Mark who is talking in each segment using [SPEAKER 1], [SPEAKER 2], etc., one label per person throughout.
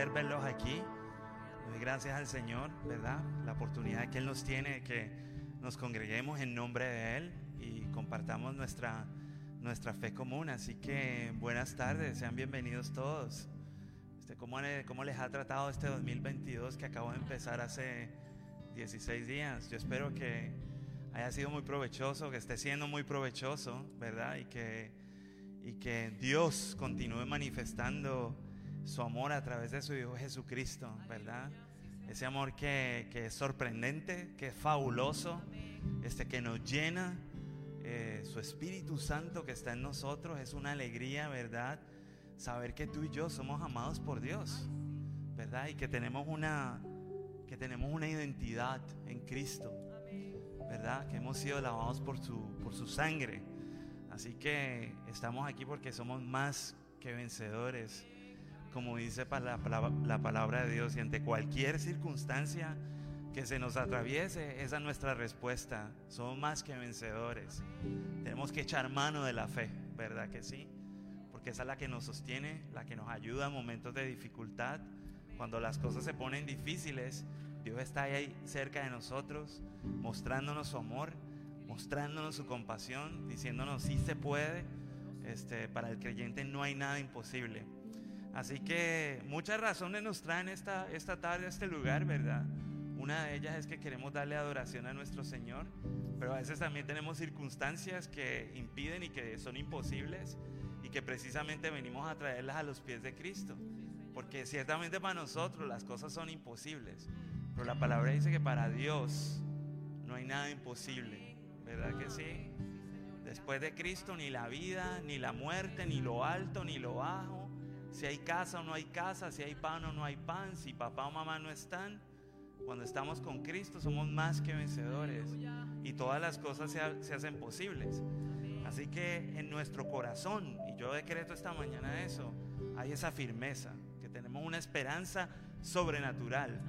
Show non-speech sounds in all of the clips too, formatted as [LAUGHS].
[SPEAKER 1] Placer verlos aquí. Doy gracias al Señor, ¿verdad? La oportunidad que Él nos tiene de que nos congreguemos en nombre de Él y compartamos nuestra, nuestra fe común. Así que buenas tardes, sean bienvenidos todos. Este, ¿cómo, ¿Cómo les ha tratado este 2022 que acabó de empezar hace 16 días? Yo espero que haya sido muy provechoso, que esté siendo muy provechoso, ¿verdad? Y que, y que Dios continúe manifestando su amor a través de su Hijo Jesucristo, ¿verdad? Ese amor que, que es sorprendente, que es fabuloso, este, que nos llena. Eh, su Espíritu Santo que está en nosotros es una alegría, ¿verdad? Saber que tú y yo somos amados por Dios, ¿verdad? Y que tenemos una, que tenemos una identidad en Cristo, ¿verdad? Que hemos sido lavados por su, por su sangre. Así que estamos aquí porque somos más que vencedores como dice la, la, palabra de Dios, y ante cualquier circunstancia que se nos atraviese, esa es nuestra respuesta. Somos más que vencedores. Tenemos que echar mano de la fe, ¿verdad que sí? Porque esa es la que nos sostiene, la que nos ayuda en momentos de dificultad. Cuando las cosas se ponen difíciles, Dios está ahí cerca de nosotros, mostrándonos su amor, mostrándonos su compasión, diciéndonos si se puede. Este, para el creyente no hay nada imposible. Así que muchas razones nos traen esta, esta tarde a este lugar, ¿verdad? Una de ellas es que queremos darle adoración a nuestro Señor, pero a veces también tenemos circunstancias que impiden y que son imposibles y que precisamente venimos a traerlas a los pies de Cristo. Porque ciertamente para nosotros las cosas son imposibles, pero la palabra dice que para Dios no hay nada imposible, ¿verdad que sí? Después de Cristo ni la vida, ni la muerte, ni lo alto, ni lo bajo si hay casa o no hay casa, si hay pan o no hay pan, si papá o mamá no están. Cuando estamos con Cristo somos más que vencedores y todas las cosas se, hacen posibles. Así que en nuestro corazón, y yo decreto esta mañana eso, hay esa firmeza, que tenemos una esperanza sobrenatural,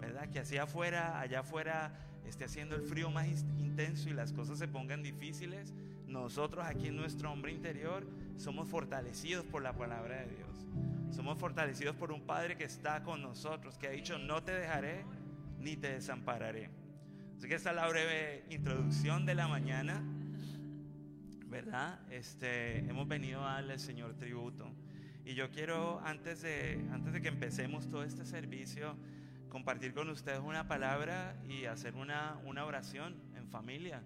[SPEAKER 1] ¿verdad? Que así afuera, allá afuera esté haciendo el frío más intenso y las cosas se pongan difíciles, nosotros aquí en nuestro hombre interior somos fortalecidos por la palabra de Dios. Somos fortalecidos por un Padre que está con nosotros, que ha dicho, no te dejaré ni te desampararé. Así que esta es la breve introducción de la mañana, ¿verdad? Este, hemos venido a darle al Señor tributo. Y yo quiero, antes de, antes de que empecemos todo este servicio, compartir con ustedes una palabra y hacer una, una oración en familia.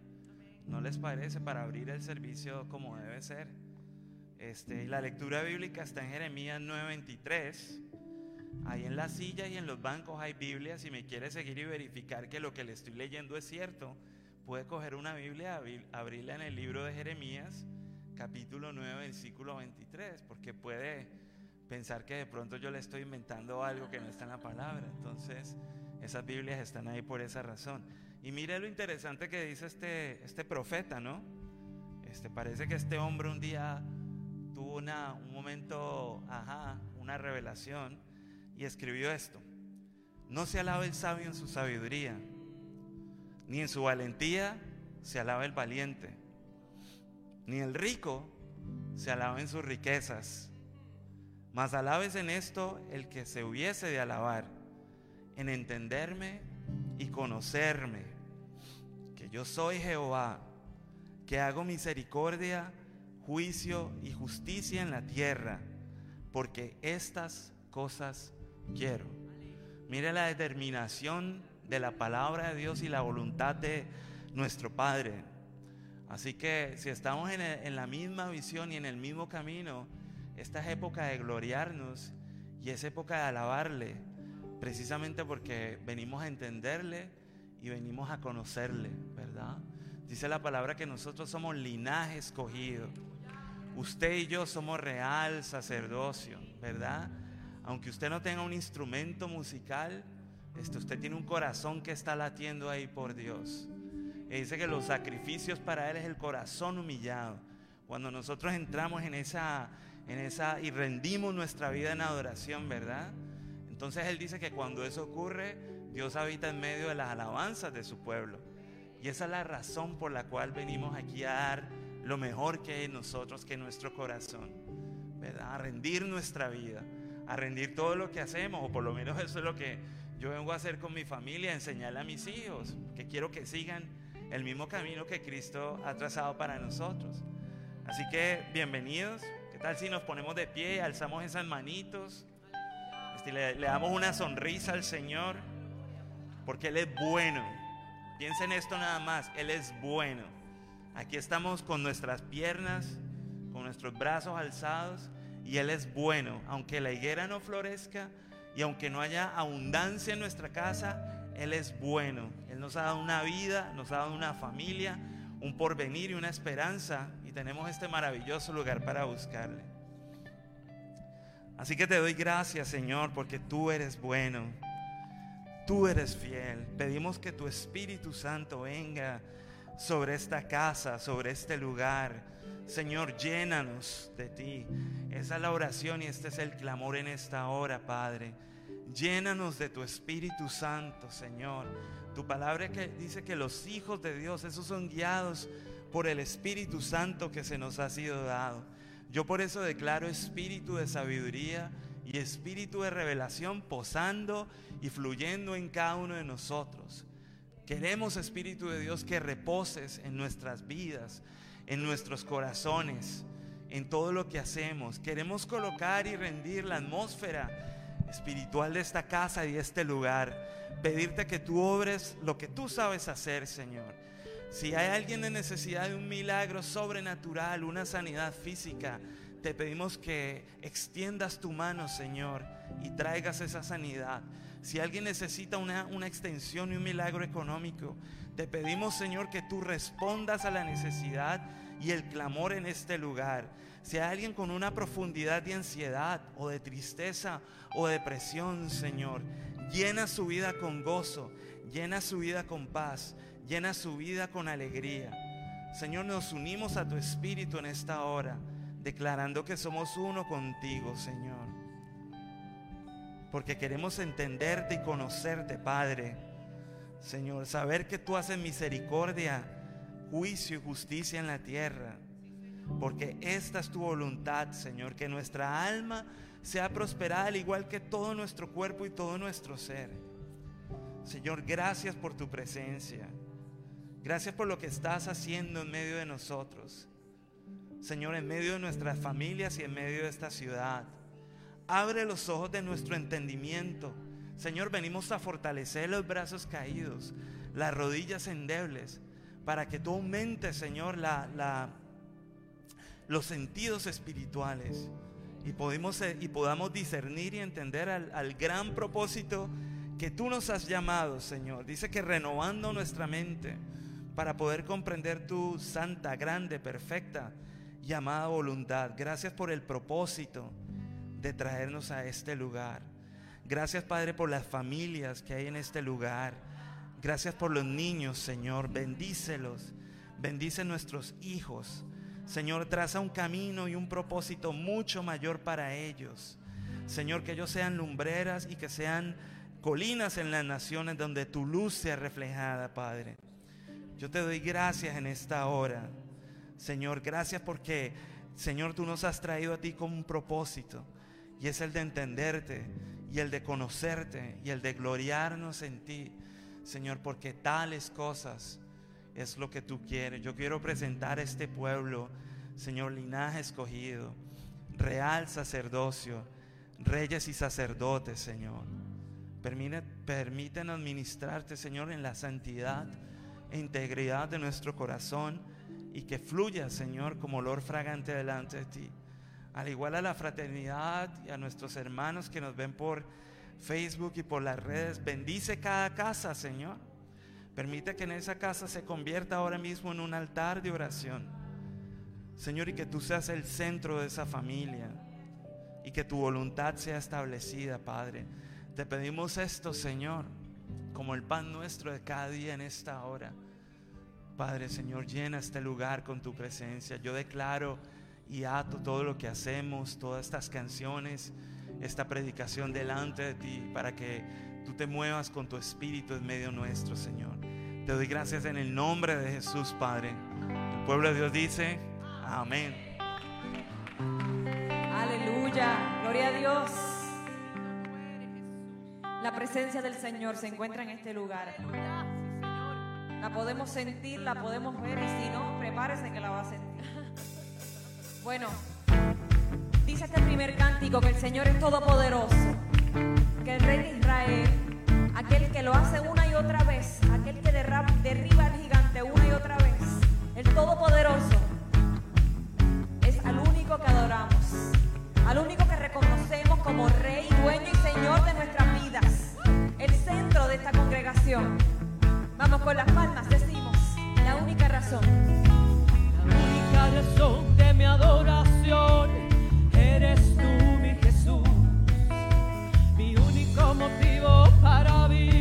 [SPEAKER 1] ¿No les parece? Para abrir el servicio como debe ser. Este, la lectura bíblica está en Jeremías 9:23. Ahí en la silla y en los bancos hay Biblias. Si me quiere seguir y verificar que lo que le estoy leyendo es cierto, puede coger una Biblia, abrirla en el libro de Jeremías, capítulo 9, versículo 23, porque puede pensar que de pronto yo le estoy inventando algo que no está en la palabra. Entonces, esas Biblias están ahí por esa razón. Y mire lo interesante que dice este, este profeta, ¿no? Este, parece que este hombre un día una, un momento, ajá, una revelación y escribió esto. No se alaba el sabio en su sabiduría, ni en su valentía se alaba el valiente, ni el rico se alaba en sus riquezas, mas alabes en esto el que se hubiese de alabar, en entenderme y conocerme, que yo soy Jehová, que hago misericordia juicio y justicia en la tierra, porque estas cosas quiero. Mire la determinación de la palabra de Dios y la voluntad de nuestro Padre. Así que si estamos en, la misma visión y en el mismo camino, esta es época de gloriarnos y es época de alabarle, precisamente porque venimos a entenderle y venimos a conocerle, ¿verdad? Dice la palabra que nosotros somos linaje escogido Usted y yo somos real sacerdocio, ¿verdad? Aunque usted no tenga un instrumento musical, este, usted tiene un corazón que está latiendo ahí por Dios. Y dice que los sacrificios para Él es el corazón humillado. Cuando nosotros entramos en esa, en esa y rendimos nuestra vida en adoración, ¿verdad? Entonces Él dice que cuando eso ocurre, Dios habita en medio de las alabanzas de su pueblo. Y esa es la razón por la cual venimos aquí a dar lo mejor que hay en nosotros, que en nuestro corazón, ¿verdad? A rendir nuestra vida, a rendir todo lo que hacemos, o por lo menos eso es lo que yo vengo a hacer con mi familia, enseñarle a mis hijos, que quiero que sigan el mismo camino que Cristo ha trazado para nosotros. Así que bienvenidos. ¿Qué tal si nos ponemos de pie, alzamos esas manitos, este, le, le damos una sonrisa al Señor, porque Él es bueno. Piensen esto nada más, Él es bueno. Aquí estamos con nuestras piernas, con nuestros brazos alzados y Él es bueno. Aunque la higuera no florezca y aunque no haya abundancia en nuestra casa, Él es bueno. Él nos ha dado una vida, nos ha dado una familia, un porvenir y una esperanza y tenemos este maravilloso lugar para buscarle. Así que te doy gracias, Señor, porque tú eres bueno. Tú eres fiel. Pedimos que tu Espíritu Santo venga sobre esta casa, sobre este lugar Señor, llénanos de ti. Esa es la oración y este es el clamor en esta hora, Padre. Llénanos de tu Espíritu Santo, Señor. Tu palabra que dice que los hijos de Dios, esos son guiados por el Espíritu Santo que se nos ha sido dado. Yo por eso declaro espíritu de sabiduría y espíritu de revelación posando y fluyendo en cada uno de nosotros. Queremos, Espíritu de Dios, que reposes en nuestras vidas, en nuestros corazones, en todo lo que hacemos. Queremos colocar y rendir la atmósfera espiritual de esta casa y de este lugar. Pedirte que tú obres lo que tú sabes hacer, Señor. Si hay alguien en necesidad de un milagro sobrenatural, una sanidad física, te pedimos que extiendas tu mano, Señor, y traigas esa sanidad. Si alguien necesita una, una extensión y un milagro económico, te pedimos, Señor, que tú respondas a la necesidad y el clamor en este lugar. Si hay alguien con una profundidad de ansiedad o de tristeza o depresión, Señor, llena su vida con gozo, llena su vida con paz, llena su vida con alegría. Señor, nos unimos a tu espíritu en esta hora, declarando que somos uno contigo, Señor. Porque queremos entenderte y conocerte, Padre Señor, saber que tú haces misericordia, juicio y justicia en la tierra. Porque esta es tu voluntad, Señor, que nuestra alma sea prosperada al igual que todo nuestro cuerpo y todo nuestro ser. Señor, gracias por tu presencia. Gracias por lo que estás haciendo en medio de nosotros. Señor, en medio de nuestras familias y en medio de esta ciudad. Abre los ojos de nuestro entendimiento Señor, venimos a fortalecer los brazos caídos, las rodillas endebles, para que tú aumentes, Señor, la, los sentidos espirituales y, podemos, eh, podamos discernir y entender al, al gran propósito que tú nos has llamado, Señor. Dice que renovando nuestra mente para poder comprender tu santa, grande, perfecta llamada voluntad. Gracias por el propósito de traernos a este lugar. Gracias, Padre, por las familias que hay en este lugar. Gracias por los niños, Señor. Bendícelos. Bendice nuestros hijos. Señor, traza un camino y un propósito mucho mayor para ellos. Señor, que ellos sean lumbreras y que sean colinas en las naciones donde tu luz sea reflejada, Padre. Yo te doy gracias en esta hora. Señor, gracias porque, Señor, tú nos has traído a ti con un propósito y es el de entenderte y el de conocerte y el de gloriarnos en ti, Señor, porque tales cosas es lo que tú quieres. Yo quiero presentar a este pueblo, Señor, linaje escogido, real sacerdocio, reyes y sacerdotes, Señor. permítenos ministrarte, Señor, en la santidad e integridad de nuestro corazón y que fluya, Señor, como olor fragante delante de ti al igual a la fraternidad y a nuestros hermanos que nos ven por Facebook y por las redes. Bendice cada casa, Señor. Permite que en esa casa se convierta ahora mismo en un altar de oración. Señor, y que tú seas el centro de esa familia y que tu voluntad sea establecida, Padre. Te pedimos esto, Señor, como el pan nuestro de cada día en esta hora. Padre, Señor, llena este lugar con tu presencia. Yo declaro y ato todo lo que hacemos, todas estas canciones, esta predicación delante de ti, para que tú te muevas con tu espíritu en medio nuestro, Señor. Te doy gracias en el nombre de Jesús, Padre. El pueblo de Dios dice, amén.
[SPEAKER 2] Aleluya, gloria a Dios. La presencia del Señor se encuentra en este lugar. La podemos sentir, la podemos ver y si no, prepárese que la va a sentir. Bueno, dice este primer cántico que el Señor es todopoderoso, que el Rey de Israel, aquel que lo hace una y otra vez, aquel que derriba al gigante una y otra vez, el todopoderoso, es al único que adoramos, al único que reconocemos como Rey, dueño y Señor de nuestras vidas, el centro de esta congregación. Vamos con las palmas, decimos, la única razón.
[SPEAKER 3] Razón de mi adoración eres tú, mi Jesús. Mi único motivo para vivir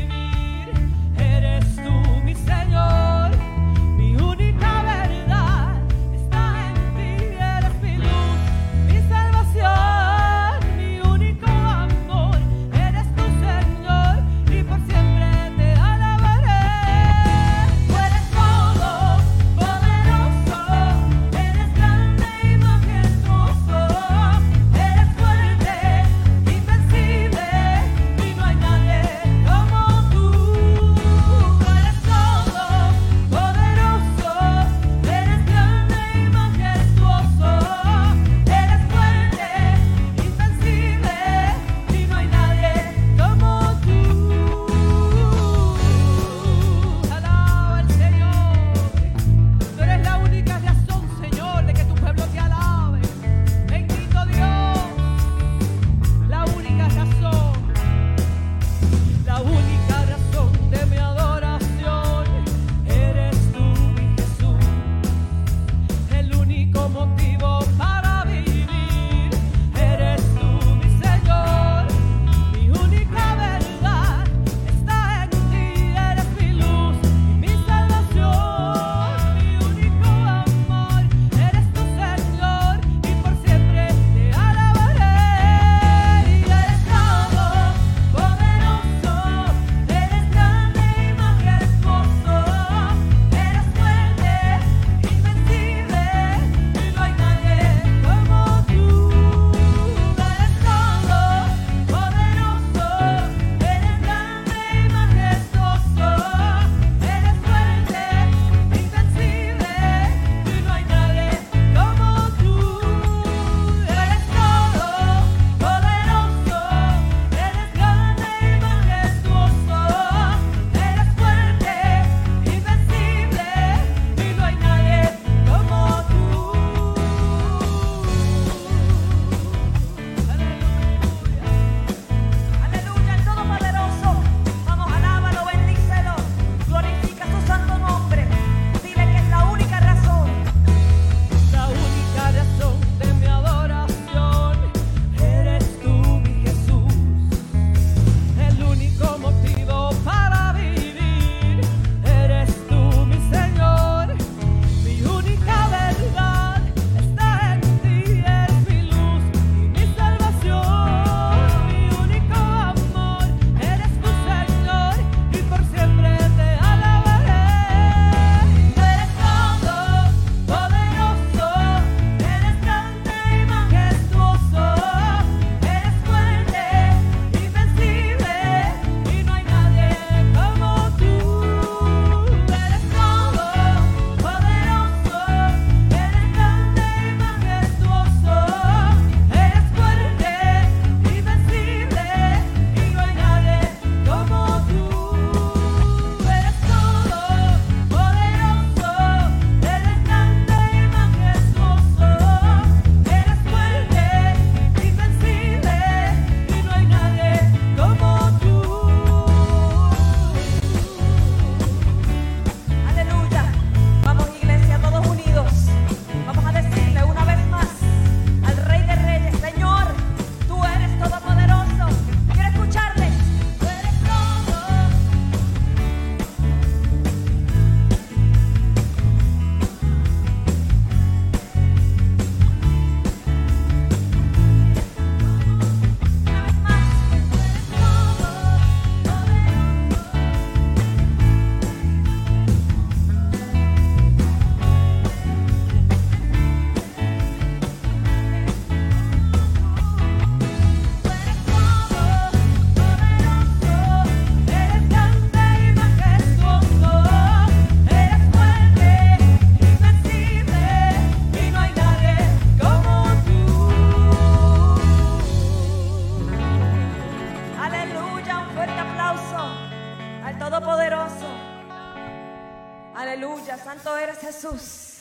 [SPEAKER 3] Santo eres Jesús.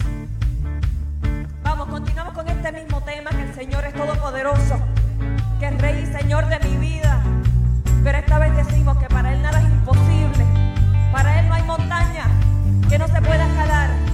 [SPEAKER 3] Vamos, continuamos con este mismo tema, que el Señor es todopoderoso, que es Rey y Señor de mi vida. Pero esta vez decimos que para Él nada es imposible, para Él no hay montaña que no se pueda escalar.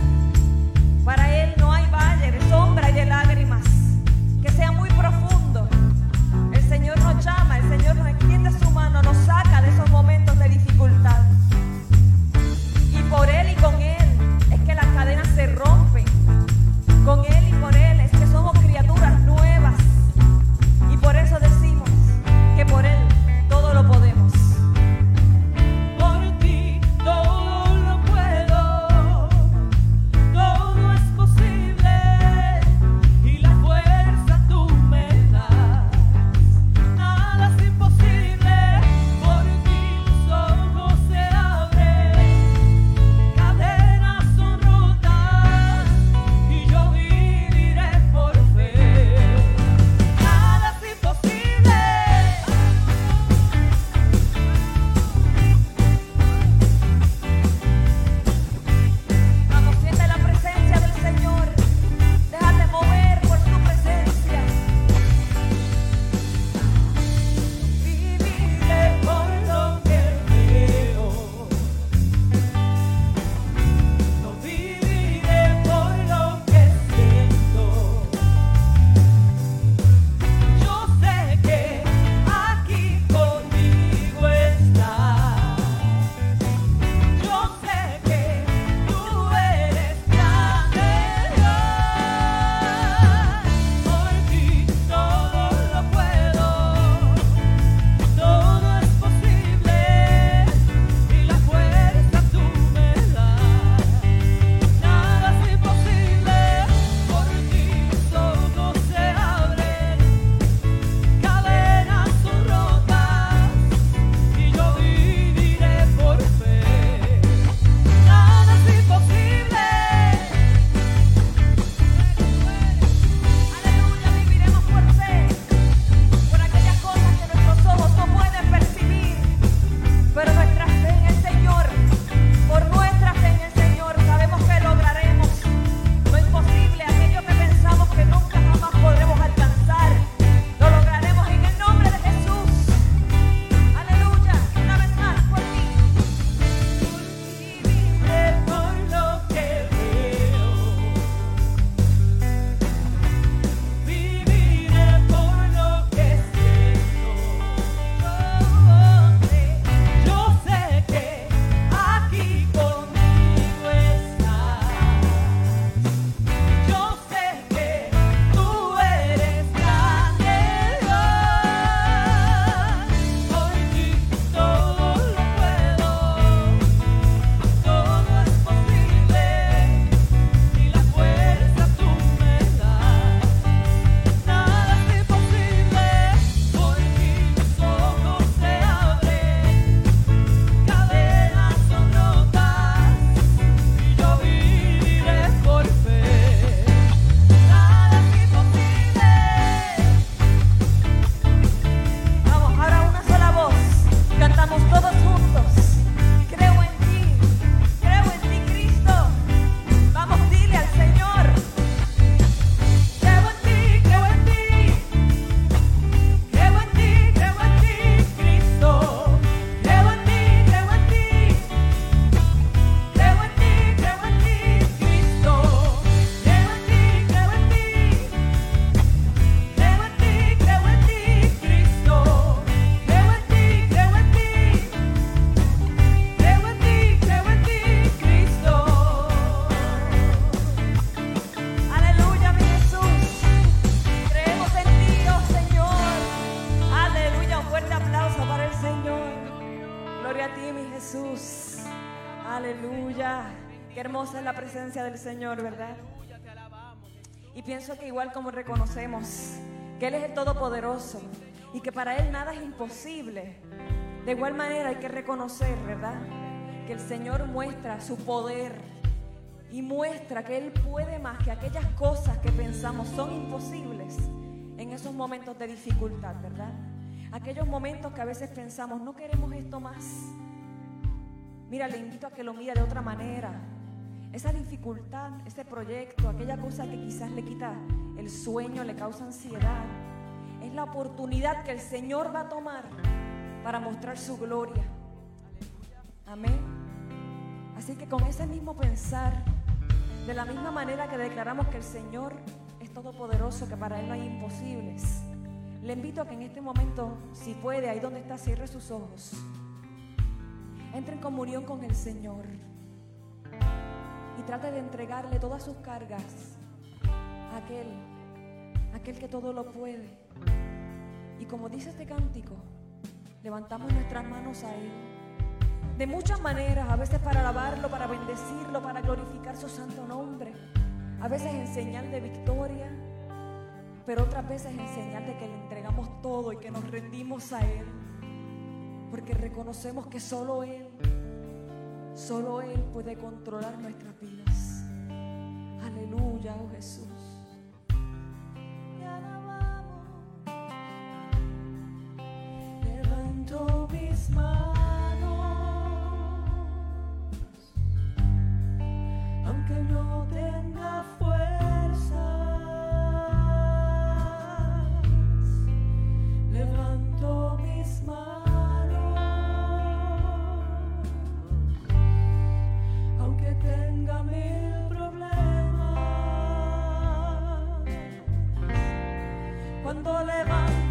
[SPEAKER 3] ¿verdad? Y pienso que igual como reconocemos que Él es el Todopoderoso y que para Él nada es imposible, de igual manera hay que reconocer, ¿verdad? Que el Señor muestra su poder y muestra que Él puede más que aquellas cosas que pensamos son imposibles en esos momentos de dificultad, ¿verdad? Aquellos momentos que a veces pensamos, no queremos esto más. Mira, le invito a que lo mire de otra manera
[SPEAKER 2] esa dificultad, ese proyecto, aquella cosa que quizás le quita el sueño, le causa ansiedad, es la oportunidad que el Señor va a tomar para mostrar su gloria. Amén. Así que con ese mismo pensar, de la misma manera que declaramos que el Señor es todopoderoso, que para Él no hay imposibles, le invito a que en este momento, si puede, ahí donde está, cierre sus ojos. Entre en comunión con el Señor y trate de entregarle todas sus cargas a aquel, aquel que todo lo puede. Y como dice este cántico, levantamos nuestras manos a Él. De muchas maneras, a veces para alabarlo, para bendecirlo, para glorificar su santo nombre. A veces en señal de victoria, pero otras veces en señal de que le entregamos todo y que nos rendimos a Él. Porque reconocemos que solo Él, solo Él puede controlar nuestras vidas. Aleluya, oh Jesús.
[SPEAKER 3] Levanto mis manos, aunque no tenga fuerzas. Levanto mis tenga mil problemas. Cuando levanto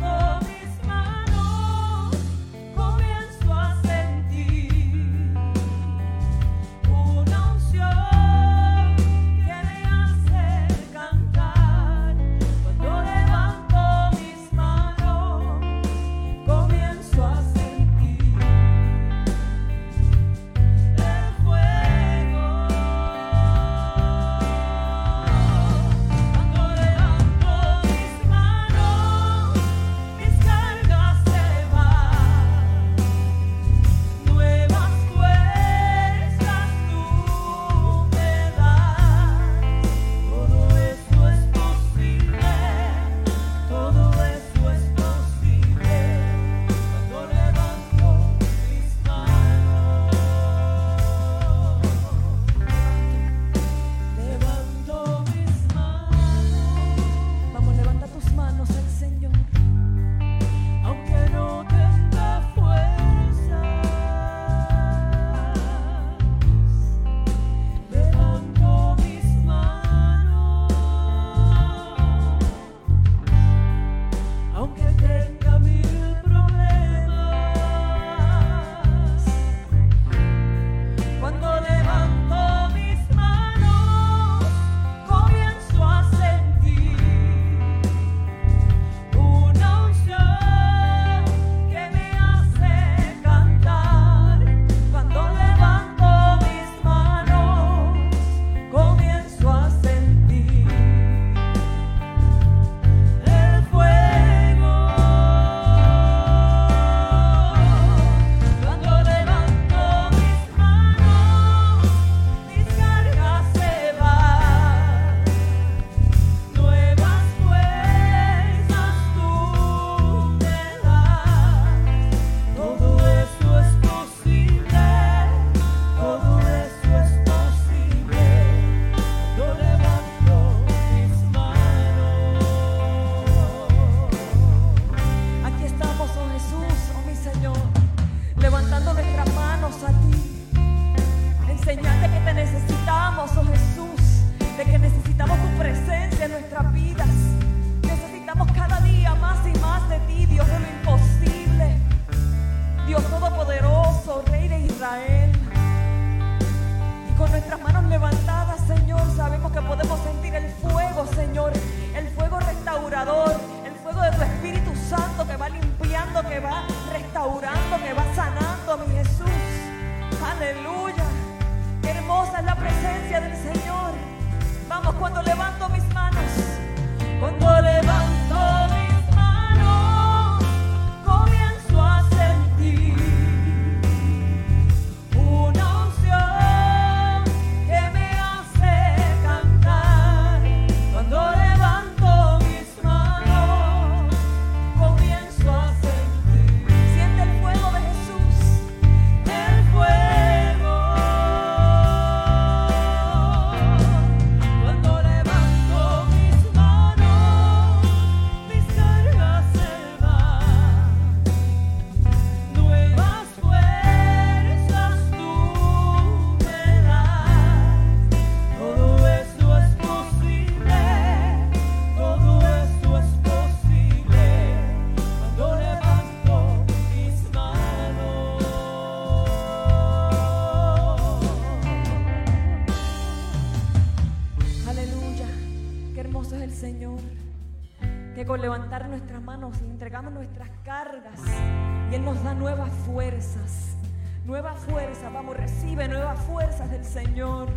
[SPEAKER 2] nos da nuevas fuerzas. Nuevas fuerzas, vamos, recibe nuevas fuerzas del Señor.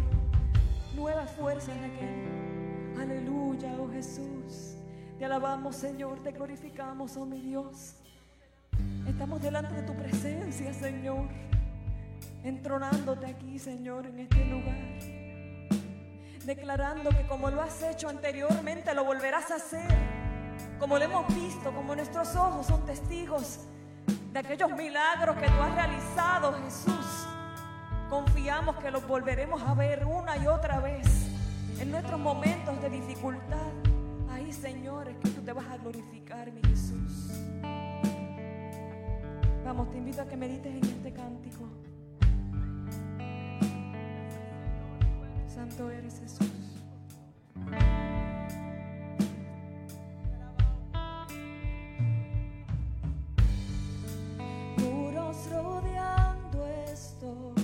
[SPEAKER 2] Nuevas fuerzas de aquel. Aleluya, oh Jesús. Te alabamos, Señor, te glorificamos, oh mi Dios. Estamos delante de tu presencia, Señor. Entronándote aquí, Señor, en este lugar. Declarando que como lo has hecho anteriormente, lo volverás a hacer. Como lo hemos visto, como nuestros ojos son testigos de aquellos milagros que tú has realizado, Jesús. Confiamos que los volveremos a ver una y otra vez en nuestros momentos de dificultad. Ahí, Señor, es que tú te vas a glorificar, mi Jesús. Vamos, te invito a que medites en este cántico. Santo eres Jesús. Estoy.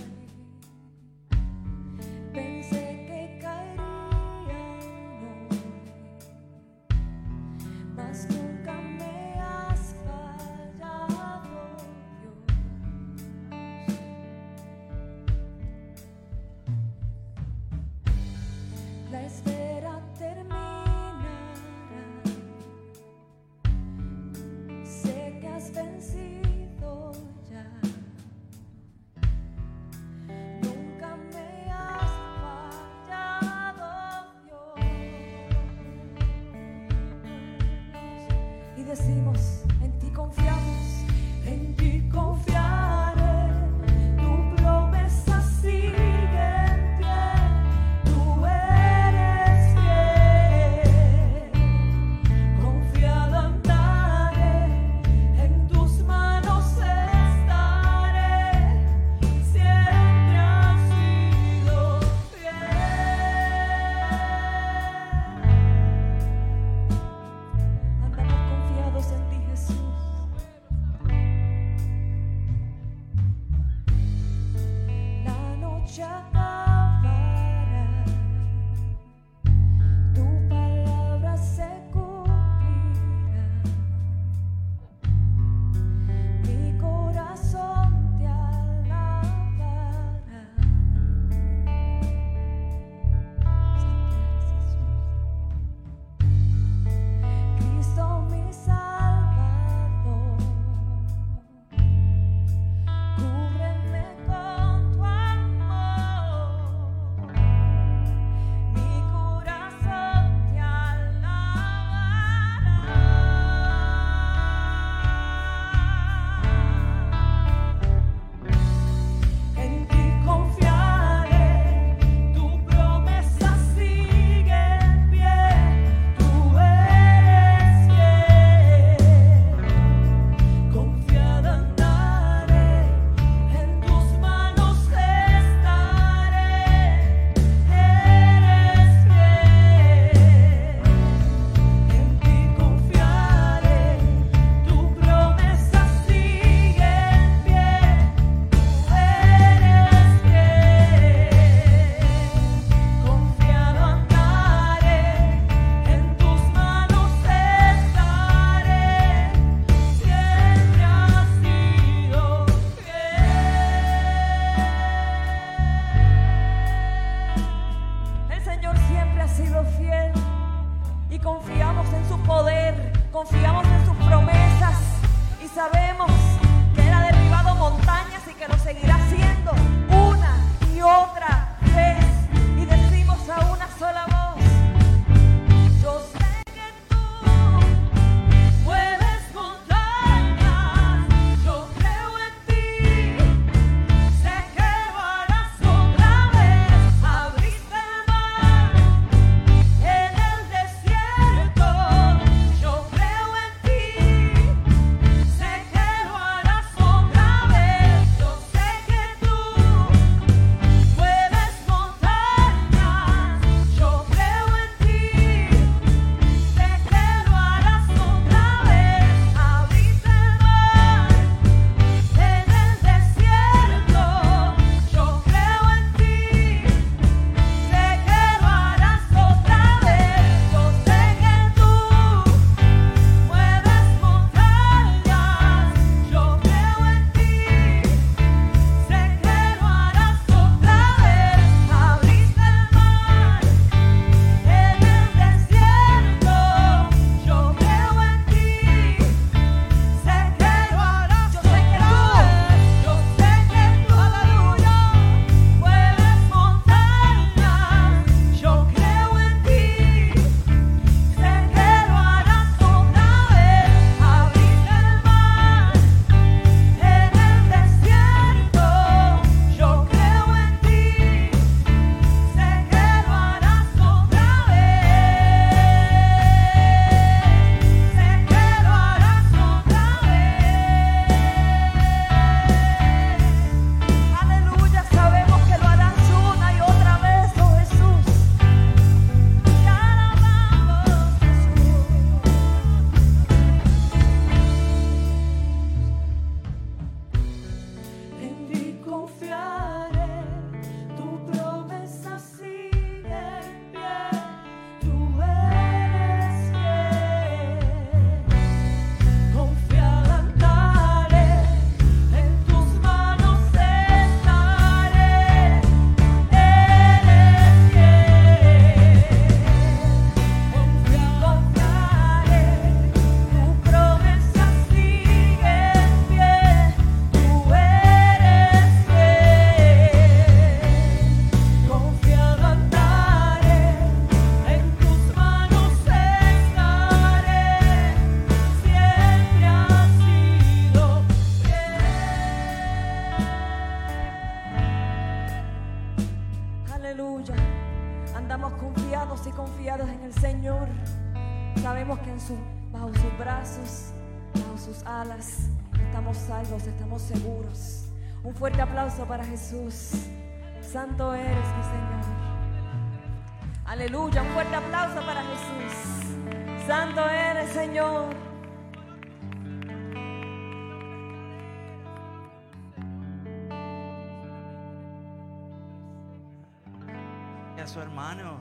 [SPEAKER 2] A su
[SPEAKER 1] hermano,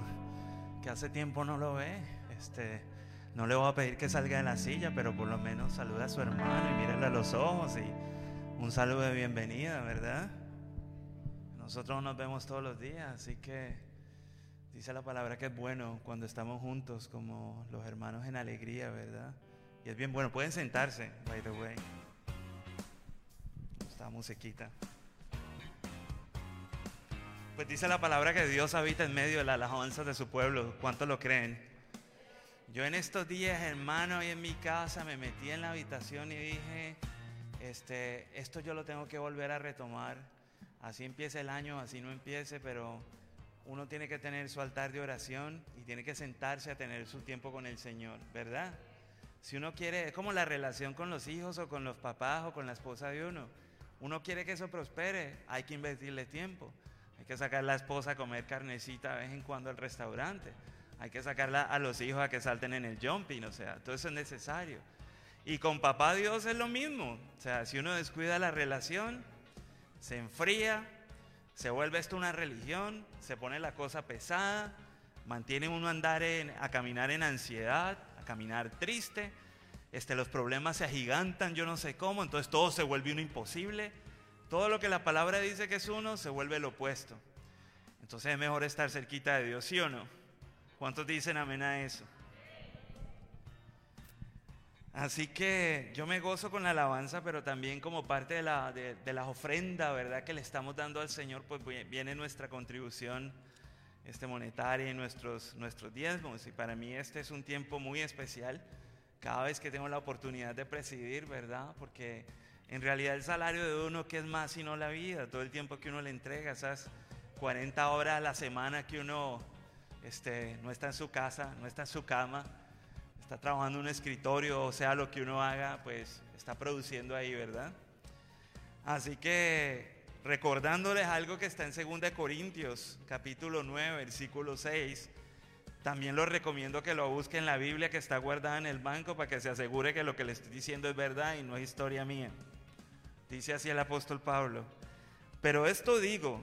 [SPEAKER 1] que hace tiempo no lo ve. Este, no le voy a pedir que salga de la silla, pero por lo menos saluda a su hermano y mírale a los ojos y un saludo de bienvenida, ¿verdad? Nosotros nos vemos todos los días, así que dice la palabra que es bueno cuando estamos juntos como los hermanos en alegría, ¿verdad? Y es bien bueno. Pueden sentarse, by the way. Esta musiquita. Pues dice la palabra que Dios habita en medio de las alabanzas de su pueblo. ¿Cuántos lo creen? Yo en estos días, hermano, y en mi casa me metí en la habitación y dije, este, esto yo lo tengo que volver a retomar. Así empieza el año, así no empiece, pero uno tiene que tener su altar de oración y tiene que sentarse a tener su tiempo con el Señor, ¿verdad? Si uno quiere, es como la relación con los hijos o con los papás o con la esposa de uno. Uno quiere que eso prospere, hay que invertirle tiempo. Hay que sacar a la esposa a comer carnecita de vez en cuando al restaurante. Hay que sacarla a los hijos a que salten en el jumping, o sea, todo eso es necesario. Y con papá Dios es lo mismo. O sea, si uno descuida la relación, se enfría, se vuelve esto una religión, se pone la cosa pesada, mantiene uno a andar en- a caminar en ansiedad, a caminar triste, este, los problemas se agigantan, yo no sé cómo, entonces todo se vuelve uno imposible. Todo lo que la palabra dice que es uno se vuelve lo opuesto. Entonces es mejor estar cerquita de Dios, ¿sí o no? ¿Cuántos dicen amén a eso? Así que yo me gozo con la alabanza, pero también como parte de, la, de, ofrendas, ¿verdad? Que le estamos dando al Señor, pues vi- viene nuestra contribución este, monetaria y nuestros diezmos. Y para mí este es un tiempo muy especial, cada vez que tengo la oportunidad de presidir, ¿verdad? Porque en realidad el salario de uno, ¿qué es más sino la vida? Todo el tiempo que uno le entrega, esas 40 horas a la semana que uno este, no está en su casa, no está en su cama está trabajando en un escritorio, o sea, lo que uno haga, pues está produciendo ahí, ¿verdad? Así que recordándoles algo que está en 2 Corintios, capítulo 9, versículo 6, también lo recomiendo que lo busquen en la Biblia que está guardada en el banco para que se asegure que lo que le estoy diciendo es verdad y no es historia mía. Dice así el apóstol Pablo. Pero esto digo,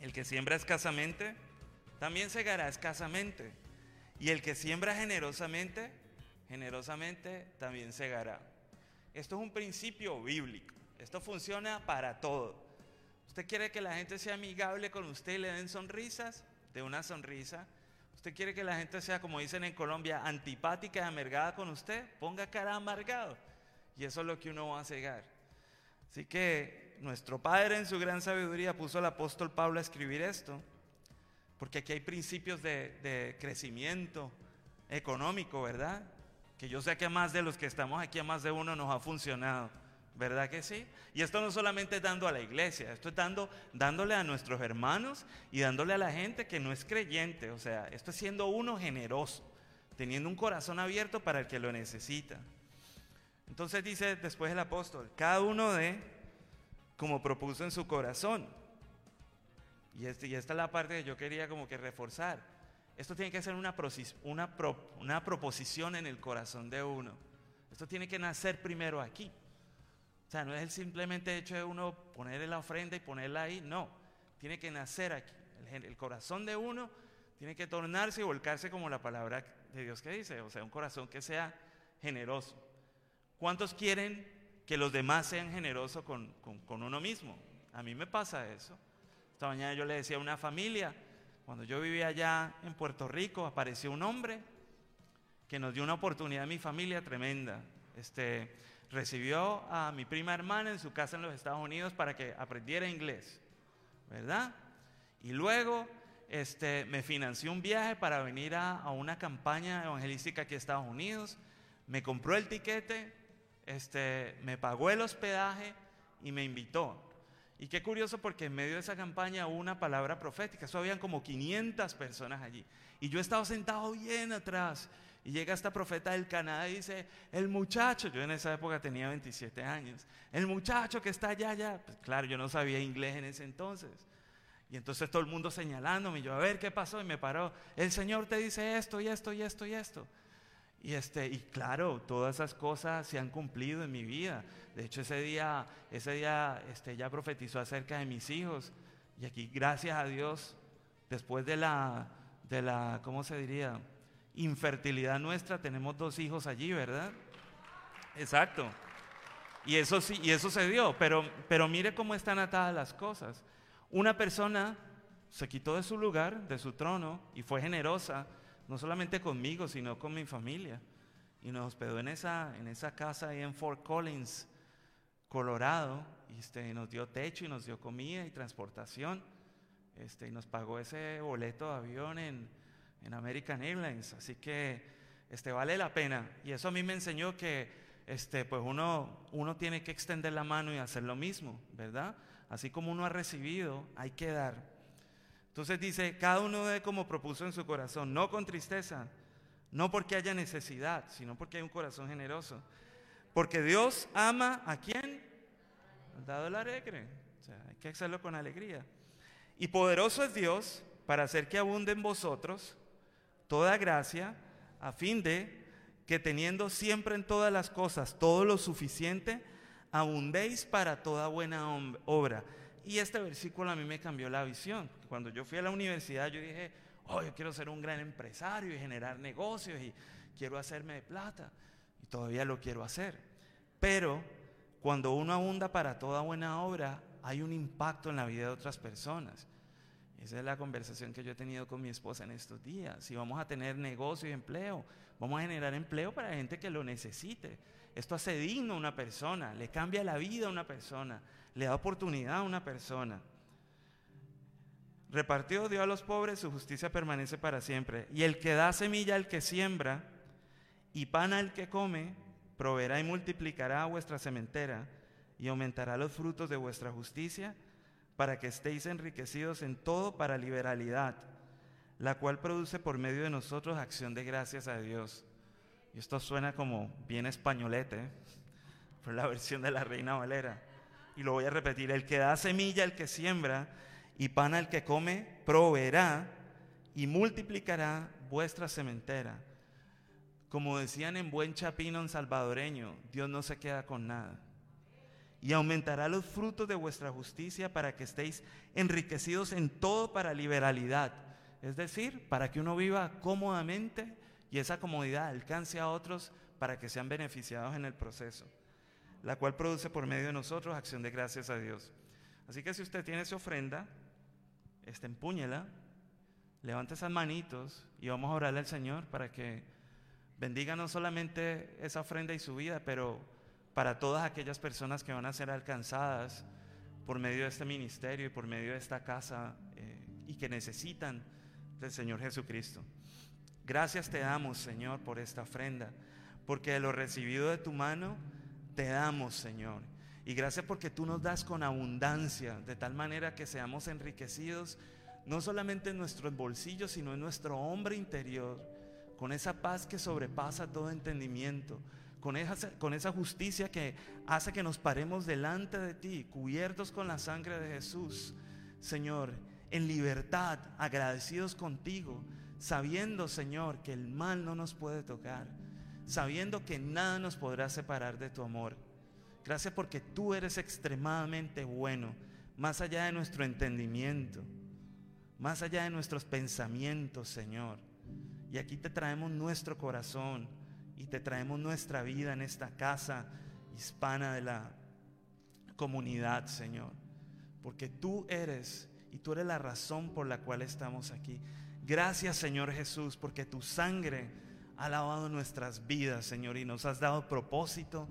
[SPEAKER 1] el que siembra escasamente, también segará escasamente. Y el que siembra generosamente, generosamente también segará. Esto es un principio bíblico. Esto funciona para todo. ¿Usted quiere que la gente sea amigable con usted y le den sonrisas? De una sonrisa. ¿Usted quiere que la gente sea, como dicen en Colombia, antipática y amargada con usted? Ponga cara amargado. Y eso es lo que uno va a cegar. Así que nuestro Padre en su gran sabiduría puso al apóstol Pablo a escribir esto. Porque aquí hay principios de, crecimiento económico, ¿verdad? Que yo sé que a más de los que estamos aquí, a más de uno nos ha funcionado, ¿verdad que sí? Y esto no solamente es dando a la iglesia, esto es dando, dándole a nuestros hermanos y dándole a la gente que no es creyente, o sea, esto es siendo uno generoso, teniendo un corazón abierto para el que lo necesita. Entonces dice después el apóstol, cada uno de como propuso en su corazón. Y, este- y esta es la parte que yo quería como que reforzar. Esto tiene que ser una, proposición en el corazón de uno. Esto tiene que nacer primero aquí. O sea, no es el simplemente hecho de uno poner la ofrenda y ponerla ahí, no. Tiene que nacer aquí. El corazón de uno tiene que tornarse y volcarse como la palabra de Dios que dice. O sea, un corazón que sea generoso. ¿Cuántos quieren que los demás sean generosos con, con- uno mismo? A mí me pasa eso. Esta mañana yo le decía a una familia, cuando yo vivía allá en Puerto Rico, apareció un hombre que nos dio una oportunidad a mi familia tremenda. Este, recibió a mi prima hermana en su casa en los Estados Unidos para que aprendiera inglés, ¿verdad? Y luego este, me financió un viaje para venir a, a una campaña evangelística aquí a Estados Unidos, me compró el tiquete, este, me pagó el hospedaje y me invitó. Y qué curioso porque en medio de esa campaña hubo una palabra profética. Eso habían como 500 personas allí. Y yo estaba sentado bien atrás. Y llega esta profeta del Canadá y dice, el muchacho, yo en esa época tenía 27 años, el muchacho que está allá, allá, pues claro, yo no sabía inglés en ese entonces. Y entonces todo el mundo señalándome, yo a ver qué pasó y me paró, el Señor te dice esto y esto y esto y esto. Y, este, y claro, todas esas cosas se han cumplido en mi vida. De hecho, ese día, ese día este, ya profetizó acerca de mis hijos. Y aquí, gracias a Dios, después de la, de la ¿cómo se diría? Infertilidad nuestra, tenemos dos hijos allí, ¿verdad? Exacto. Y eso sí, y eso se dio. Pero, pero mire cómo están atadas las cosas. Una persona se quitó de su lugar, de su trono, y fue generosa no solamente conmigo, sino con mi familia. Y nos hospedó en esa, en esa casa ahí en Fort Collins, Colorado, y este, nos dio techo y nos dio comida y transportación, este, y nos pagó ese boleto de avión en, en American Airlines. Así que este, vale la pena. Y eso a mí me enseñó que este, pues uno, uno tiene que extender la mano y hacer lo mismo, ¿verdad? Así como uno ha recibido, hay que dar. Entonces dice, cada uno debe como propuso en su corazón, no con tristeza, no porque haya necesidad, sino porque hay un corazón generoso. Porque Dios ama a quién? Al dado el alegre. O sea, hay que hacerlo con alegría. Y poderoso es Dios para hacer que abunde en vosotros toda gracia, a fin de que teniendo siempre en todas las cosas todo lo suficiente, abundéis para toda buena obra. Y este versículo a mí me cambió la visión. Cuando yo fui a la universidad yo dije, oh, yo quiero ser un gran empresario y generar negocios y quiero hacerme de plata. Y todavía lo quiero hacer. Pero cuando uno abunda para toda buena obra, hay un impacto en la vida de otras personas. Esa es la conversación que yo he tenido con mi esposa en estos días. Si vamos a tener negocio y empleo, vamos a generar empleo para gente que lo necesite. Esto hace digno a una persona, le cambia la vida a una persona, le da oportunidad a una persona. Repartió Dios a los pobres, su justicia permanece para siempre. Y el que da semilla al que siembra y pan al que come, proveerá y multiplicará vuestra sementera y aumentará los frutos de vuestra justicia para que estéis enriquecidos en todo para liberalidad, la cual produce por medio de nosotros acción de gracias a Dios. Y esto suena como bien españolete, [LAUGHS] por la versión de la Reina Valera. Y lo voy a repetir, el que da semilla al que siembra y pan al que come, proveerá y multiplicará vuestra sementera. Como decían en buen chapino en salvadoreño, Dios no se queda con nada. Y aumentará los frutos de vuestra justicia para que estéis enriquecidos en todo para liberalidad. Es decir, para que uno viva cómodamente y esa comodidad alcance a otros para que sean beneficiados en el proceso, la cual produce por medio de nosotros acción de gracias a Dios. Así que si usted tiene esa ofrenda, este, empúñela, levante esas manitos y vamos a orarle al Señor para que bendiga no solamente esa ofrenda y su vida, pero para todas aquellas personas que van a ser alcanzadas por medio de este ministerio y por medio de esta casa eh, y que necesitan del Señor Jesucristo. Gracias te damos, Señor, por esta ofrenda, porque de lo recibido de tu mano te damos, Señor. Y gracias porque tú nos das con abundancia, de tal manera que seamos enriquecidos, no solamente en nuestros bolsillos, sino en nuestro hombre interior, con esa paz que sobrepasa todo entendimiento, con esa, justicia que hace que nos paremos delante de ti, cubiertos con la sangre de Jesús, Señor, en libertad, agradecidos contigo, sabiendo, Señor, que el mal no nos puede tocar, sabiendo que nada nos podrá separar de tu amor. Gracias porque tú eres extremadamente bueno, más allá de nuestro entendimiento, más allá de nuestros pensamientos, Señor. Y aquí te traemos nuestro corazón y te traemos nuestra vida en esta casa hispana de la comunidad, Señor. Porque tú eres y tú eres la razón por la cual estamos aquí. Gracias, Señor Jesús, porque tu sangre ha lavado nuestras vidas, Señor, y nos has dado propósito,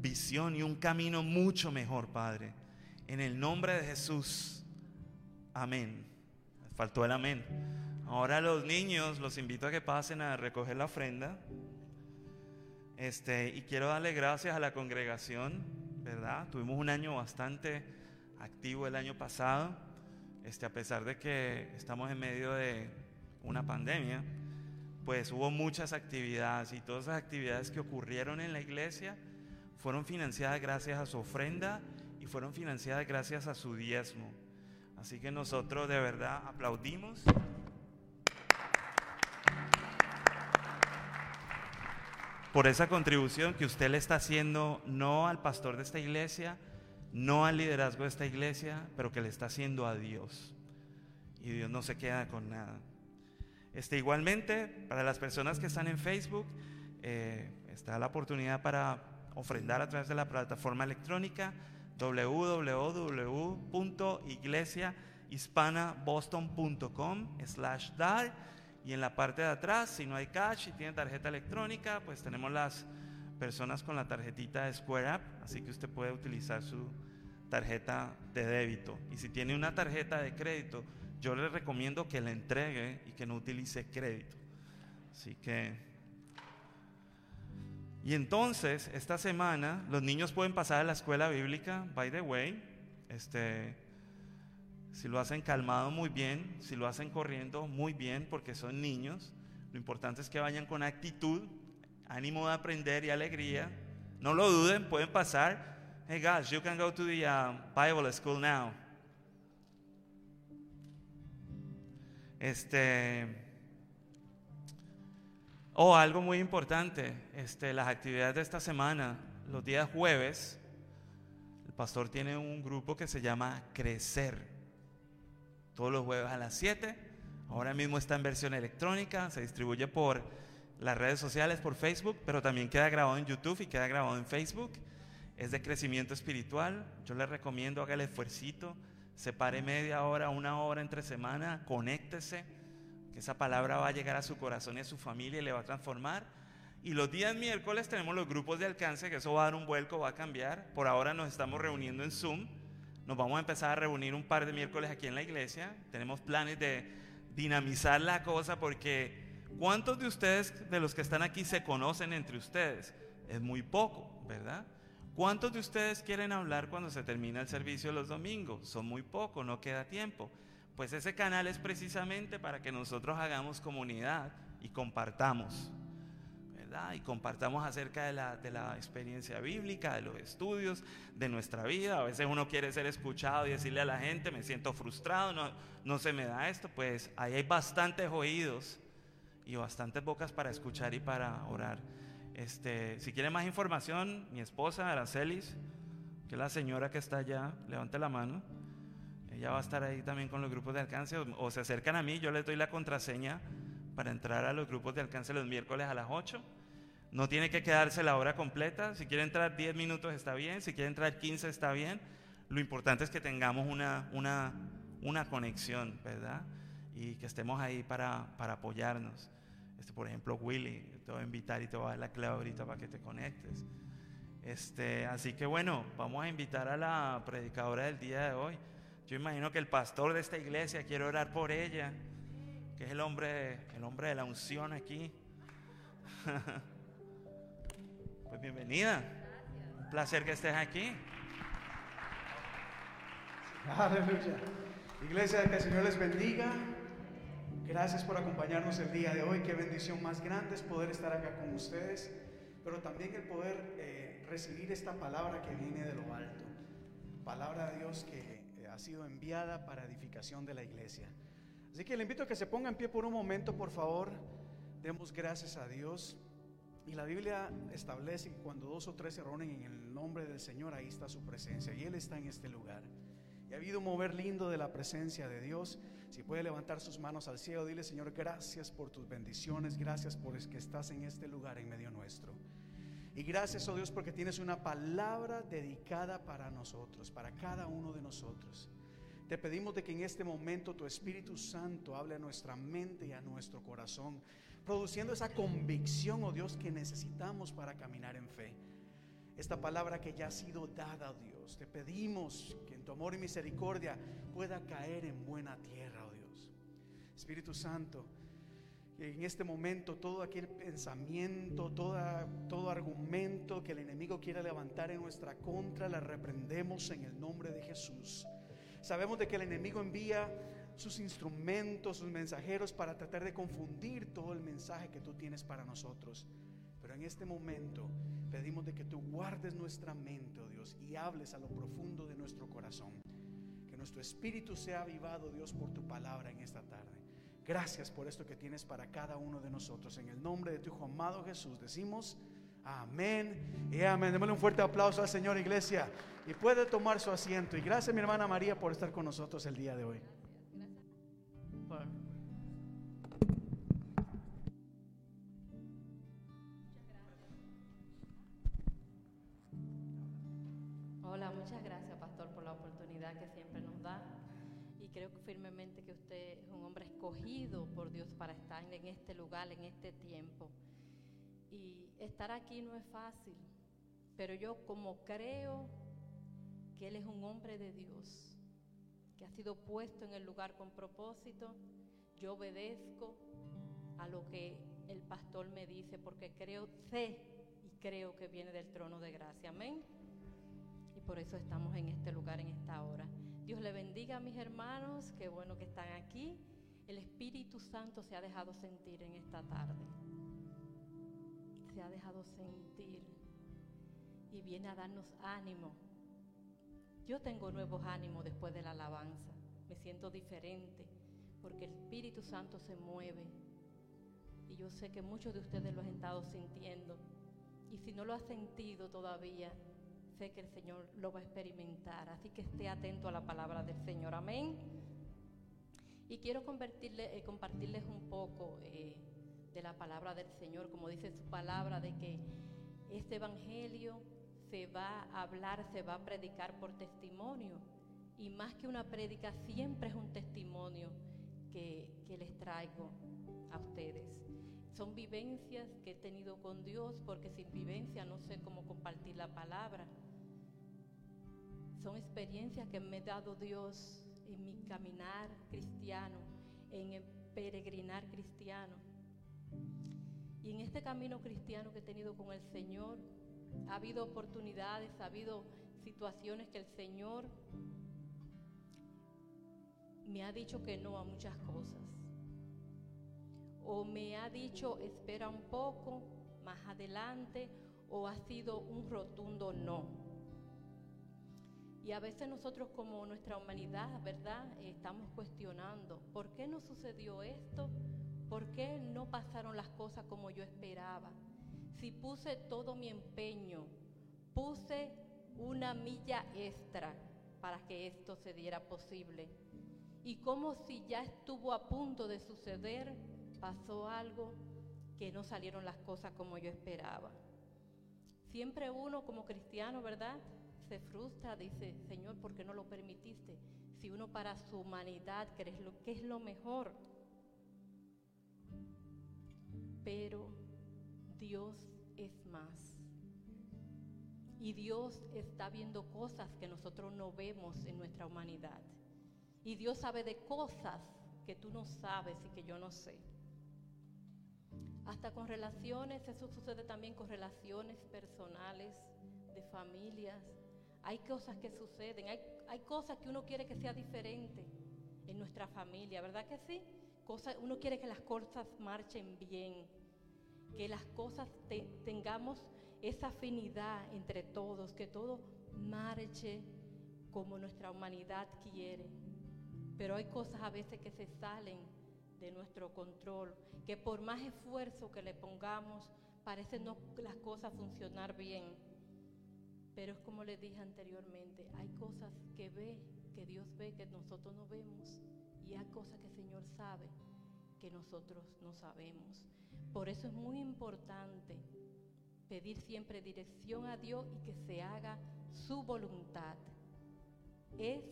[SPEAKER 1] visión y un camino mucho mejor, Padre. En el nombre de Jesús. Amén. Faltó el amén. Ahora los niños los invito a que pasen a recoger la ofrenda. Este, y quiero darle gracias a la congregación, ¿verdad? Tuvimos un año bastante activo el año pasado, este, a pesar de que estamos en medio de una pandemia, pues hubo muchas actividades y todas esas actividades que ocurrieron en la iglesia fueron financiadas gracias a su ofrenda y fueron financiadas gracias a su diezmo. Así que nosotros de verdad aplaudimos. por esa contribución que usted le está haciendo no al pastor de esta iglesia, no al liderazgo de esta iglesia, pero que le está haciendo a Dios. Y Dios no se queda con nada. Este, igualmente, para las personas que están en Facebook, eh, está la oportunidad para ofrendar a través de la plataforma electrónica www.iglesiahispanaboston.com slash dar y en la parte de atrás, si no hay cash y tiene tarjeta electrónica, pues tenemos las personas con la tarjetita de Square App, así que usted puede utilizar su tarjeta de débito. Y si tiene una tarjeta de crédito, yo le recomiendo que la entregue y que no utilice crédito. Así que... Y entonces, esta semana, los niños pueden pasar a la escuela bíblica, by the way, este, si lo hacen calmado, muy bien. Si lo hacen corriendo, muy bien, porque son niños. Lo importante es que vayan con actitud, ánimo de aprender y alegría. No lo duden, pueden pasar. Hey guys, you can go to the uh, Bible school now. Este. Oh, algo muy importante. Este, las actividades de esta semana, los días jueves, el pastor tiene un grupo que se llama Crecer todos los jueves a las 7. Ahora mismo está en versión electrónica, se distribuye por las redes sociales, por Facebook, pero también queda grabado en YouTube y queda grabado en Facebook. Es de crecimiento espiritual. Yo le recomiendo, haga el esfuercito, separe media hora, una hora entre semana, conéctese, que esa palabra va a llegar a su corazón y a su familia y le va a transformar. Y los días miércoles tenemos los grupos de alcance, que eso va a dar un vuelco, va a cambiar. Por ahora nos estamos reuniendo en Zoom nos vamos a empezar a reunir un par de miércoles aquí en la iglesia. Tenemos planes de dinamizar la cosa porque ¿cuántos de ustedes, de los que están aquí, se conocen entre ustedes? Es muy poco, ¿verdad? ¿Cuántos de ustedes quieren hablar cuando se termina el servicio los domingos? Son muy pocos, no queda tiempo. Pues ese canal es precisamente para que nosotros hagamos comunidad y compartamos y compartamos acerca de la, de la experiencia bíblica, de los estudios, de nuestra vida. A veces uno quiere ser escuchado y decirle a la gente, me siento frustrado, no, no se me da esto. Pues ahí hay bastantes oídos y bastantes bocas para escuchar y para orar. Este, si quiere más información, mi esposa Aracelis, que es la señora que está allá, levante la mano. Ella va a estar ahí también con los grupos de alcance o, se acercan a mí, yo les doy la contraseña para entrar a los grupos de alcance los miércoles a las 8 no tiene que quedarse la hora completa. Si quiere entrar 10 minutos está bien, si quiere entrar 15 está bien. Lo importante es que tengamos una, una, una conexión, ¿verdad? Y que estemos ahí para, para apoyarnos. Este, por ejemplo, Willy, te voy a invitar y te voy a dar la clave ahorita para que te conectes. Este, así que bueno, vamos a invitar a la predicadora del día de hoy. Yo imagino que el pastor de esta iglesia quiere orar por ella, que es el hombre, el hombre de la unción aquí. [LAUGHS] Pues bienvenida. Un placer que estés aquí.
[SPEAKER 4] Aleluya. Iglesia, que el Señor les bendiga. Gracias por acompañarnos el día de hoy. Qué bendición más grande es poder estar acá con ustedes, pero también el poder eh, recibir esta palabra que viene de lo alto. Palabra de Dios que eh, ha sido enviada para edificación de la iglesia. Así que le invito a que se ponga en pie por un momento, por favor. Demos gracias a Dios. Y la Biblia establece que cuando dos o tres se reúnen en el nombre del Señor, ahí está su presencia. Y Él está en este lugar. Y ha habido un mover lindo de la presencia de Dios. Si puede levantar sus manos al cielo, dile Señor, gracias por tus bendiciones, gracias por que estás en este lugar en medio nuestro. Y gracias, oh Dios, porque tienes una palabra dedicada para nosotros, para cada uno de nosotros. Te pedimos de que en este momento tu Espíritu Santo hable a nuestra mente y a nuestro corazón produciendo esa convicción, oh Dios, que necesitamos para caminar en fe. Esta palabra que ya ha sido dada, oh Dios, te pedimos que en tu amor y misericordia pueda caer en buena tierra. Espíritu Santo, en este momento todo aquel pensamiento, toda, todo argumento que el enemigo quiera levantar en nuestra contra, la reprendemos en el nombre de Jesús. Sabemos de que el enemigo envía sus instrumentos, sus mensajeros para tratar de confundir todo el mensaje que tú tienes para nosotros. Pero en este momento pedimos de que tú guardes nuestra mente, oh Dios, y hables a lo profundo de nuestro corazón. Que nuestro espíritu sea avivado, Dios, por tu palabra en esta tarde. Gracias por esto que tienes para cada uno de nosotros. En el nombre de tu Hijo amado Jesús decimos amén y amén. Démosle un fuerte aplauso al Señor, iglesia. Y puede tomar su asiento. Y gracias, mi hermana María, por estar con nosotros el día de hoy.
[SPEAKER 5] Para estar en este lugar, en este tiempo. Y estar aquí no es fácil, pero yo como creo que Él es un hombre de Dios, que ha sido puesto en el lugar con propósito, yo obedezco a lo que el pastor me dice, porque creo, sé y creo que viene del trono de gracia. Amén. Y por eso estamos en este lugar, en esta hora. Dios le bendiga a mis hermanos, qué bueno que están aquí. El Espíritu Santo se ha dejado sentir en esta tarde. Se ha dejado sentir y viene a darnos ánimo. Yo tengo nuevos ánimos después de la alabanza. Me siento diferente porque el Espíritu Santo se mueve. Y yo sé que muchos de ustedes lo han estado sintiendo. Y si no lo ha sentido todavía, sé que el Señor lo va a experimentar. Así que esté atento a la palabra del Señor. Amén. Y quiero eh, compartirles un poco eh, de la palabra del Señor, como dice su palabra, de que este Evangelio se va a hablar, se va a predicar por testimonio. Y más que una prédica, siempre es un testimonio que, que les traigo a ustedes. Son vivencias que he tenido con Dios, porque sin vivencia no sé cómo compartir la palabra. Son experiencias que me ha dado Dios en mi caminar cristiano, en el peregrinar cristiano. Y en este camino cristiano que he tenido con el Señor, ha habido oportunidades, ha habido situaciones que el Señor me ha dicho que no a muchas cosas. O me ha dicho, espera un poco, más adelante, o ha sido un rotundo no. Y a veces nosotros como nuestra humanidad, ¿verdad? Estamos cuestionando, ¿por qué no sucedió esto? ¿Por qué no pasaron las cosas como yo esperaba? Si puse todo mi empeño, puse una milla extra para que esto se diera posible. Y como si ya estuvo a punto de suceder, pasó algo que no salieron las cosas como yo esperaba. Siempre uno como cristiano, ¿verdad? Se frustra, dice, Señor, ¿por qué no lo permitiste? Si uno para su humanidad cree lo que es lo mejor. Pero Dios es más. Y Dios está viendo cosas que nosotros no vemos en nuestra humanidad. Y Dios sabe de cosas que tú no sabes y que yo no sé. Hasta con relaciones, eso sucede también con relaciones personales, de familias. Hay cosas que suceden, hay, hay cosas que uno quiere que sea diferente en nuestra familia, ¿verdad que sí? Cosas, uno quiere que las cosas marchen bien, que las cosas te- tengamos esa afinidad entre todos, que todo marche como nuestra humanidad quiere. Pero hay cosas a veces que se salen de nuestro control, que por más esfuerzo que le pongamos, parece no las cosas funcionar bien. Pero es como les dije anteriormente, hay cosas que ve, que Dios ve, que nosotros no vemos, y hay cosas que el Señor sabe que nosotros no sabemos. Por eso es muy importante pedir siempre dirección a Dios y que se haga su voluntad. Es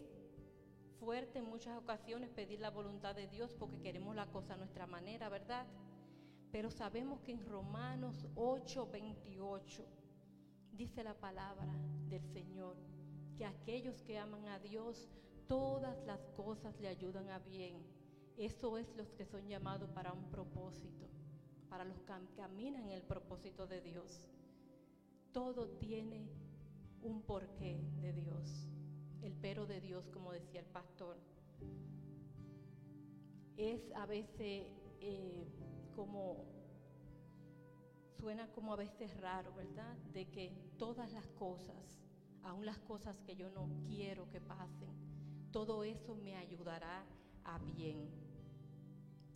[SPEAKER 5] fuerte en muchas ocasiones pedir la voluntad de Dios porque queremos la cosa a nuestra manera, ¿verdad? Pero sabemos que en Romanos 8, 28 dice la palabra del Señor, que aquellos que aman a Dios, todas las cosas le ayudan a bien. Eso es los que son llamados para un propósito, para los que cam- caminan en el propósito de Dios. Todo tiene un porqué de Dios, el pero de Dios, como decía el pastor. Es a veces eh, como, suena como a veces raro, ¿verdad? De que todas las cosas, aun las cosas que yo no quiero que pasen, todo eso me ayudará a bien.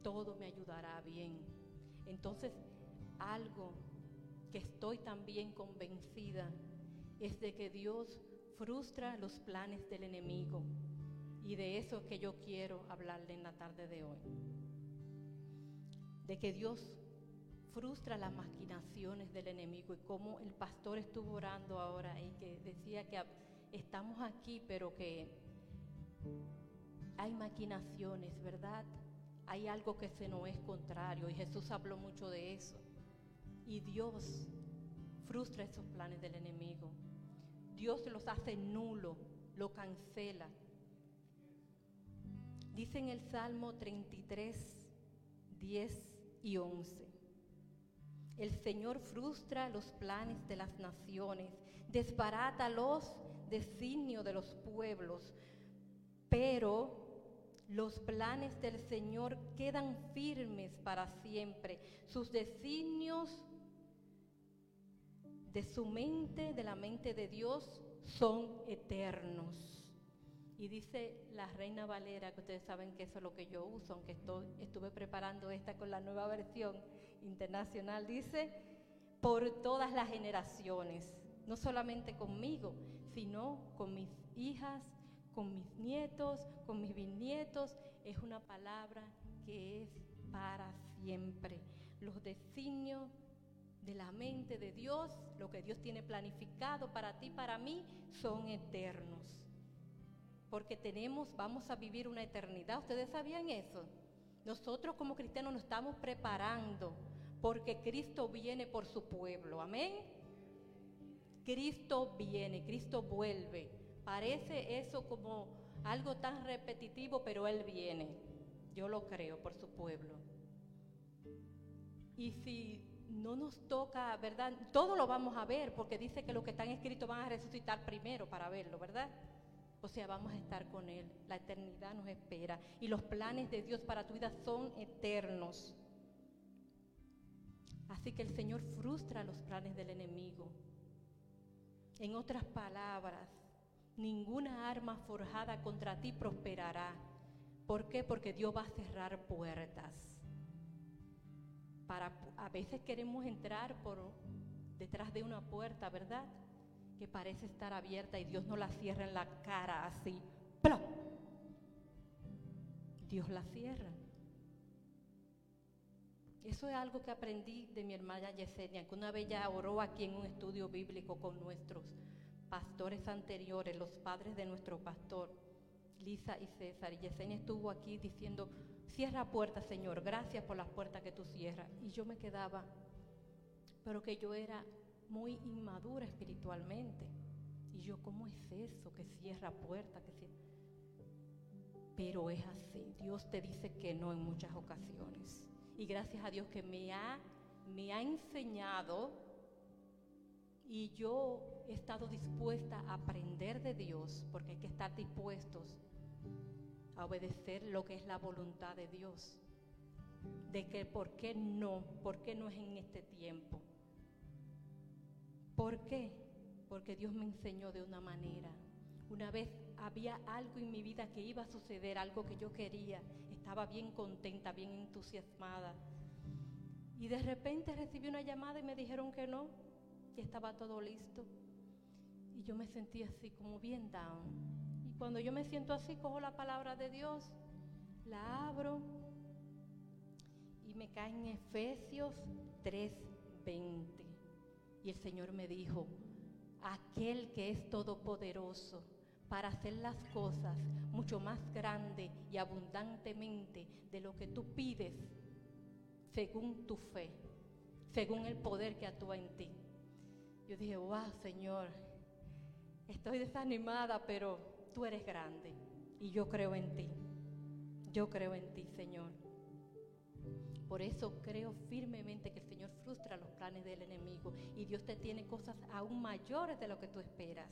[SPEAKER 5] Todo me ayudará a bien. Entonces, algo que estoy también convencida es de que Dios frustra los planes del enemigo. Y de eso es que yo quiero hablarle en la tarde de hoy. De que Dios frustra las maquinaciones del enemigo y como el pastor estuvo orando ahora y que decía que estamos aquí, pero que hay maquinaciones, ¿verdad? Hay algo que se nos es contrario y Jesús habló mucho de eso. Y Dios frustra esos planes del enemigo. Dios los hace nulo, lo cancela. Dice en el Salmo 33, 10 y 11. El Señor frustra los planes de las naciones, desbarata los designios de los pueblos, pero los planes del Señor quedan firmes para siempre. Sus designios de su mente, de la mente de Dios, son eternos. Y dice la Reina Valera, que ustedes saben que eso es lo que yo uso, aunque estuve preparando esta con la nueva versión internacional, dice, por todas las generaciones, no solamente conmigo, sino con mis hijas, con mis nietos, con mis bisnietos. Es una palabra que es para siempre. Los designios de la mente de Dios, lo que Dios tiene planificado para ti, para mí, son eternos. Porque tenemos, vamos a vivir una eternidad. ¿Ustedes sabían eso? Nosotros como cristianos nos estamos preparando porque Cristo viene por su pueblo. Amén. Cristo viene, Cristo vuelve. Parece eso como algo tan repetitivo, pero Él viene. Yo lo creo por su pueblo. Y si no nos toca, ¿verdad? Todo lo vamos a ver, porque dice que los que están escritos van a resucitar primero para verlo, ¿verdad? O sea, vamos a estar con Él. La eternidad nos espera. Y los planes de Dios para tu vida son eternos. Así que el Señor frustra los planes del enemigo. En otras palabras, ninguna arma forjada contra ti prosperará. ¿Por qué? Porque Dios va a cerrar puertas. Para, a veces queremos entrar por detrás de una puerta, ¿verdad? Que parece estar abierta y Dios no la cierra en la cara así. ¡Plop! Dios la cierra. Eso es algo que aprendí de mi hermana Yesenia, que una vez ya oró aquí en un estudio bíblico con nuestros pastores anteriores, los padres de nuestro pastor, Lisa y César. Y Yesenia estuvo aquí diciendo, cierra puertas, Señor, gracias por las puertas que tú cierras. Y yo me quedaba, pero que yo era muy inmadura espiritualmente. Y yo, ¿cómo es eso? Que cierra puertas, que cierra... Pero es así, Dios te dice que no en muchas ocasiones. Y gracias a Dios que me ha, me ha enseñado y yo he estado dispuesta a aprender de Dios, porque hay que estar dispuestos a obedecer lo que es la voluntad de Dios. De que por qué no, por qué no es en este tiempo. ¿Por qué? Porque Dios me enseñó de una manera. Una vez había algo en mi vida que iba a suceder, algo que yo quería. Estaba bien contenta, bien entusiasmada. Y de repente recibí una llamada y me dijeron que no, que estaba todo listo. Y yo me sentí así como bien down. Y cuando yo me siento así, cojo la palabra de Dios, la abro y me cae en Efesios 3:20. Y el Señor me dijo, aquel que es todopoderoso para hacer las cosas mucho más grande y abundantemente de lo que tú pides, según tu fe, según el poder que actúa en ti. Yo dije, wow, Señor, estoy desanimada, pero tú eres grande y yo creo en ti. Yo creo en ti, Señor. Por eso creo firmemente que Señor frustra los planes del enemigo y Dios te tiene cosas aún mayores de lo que tú esperas.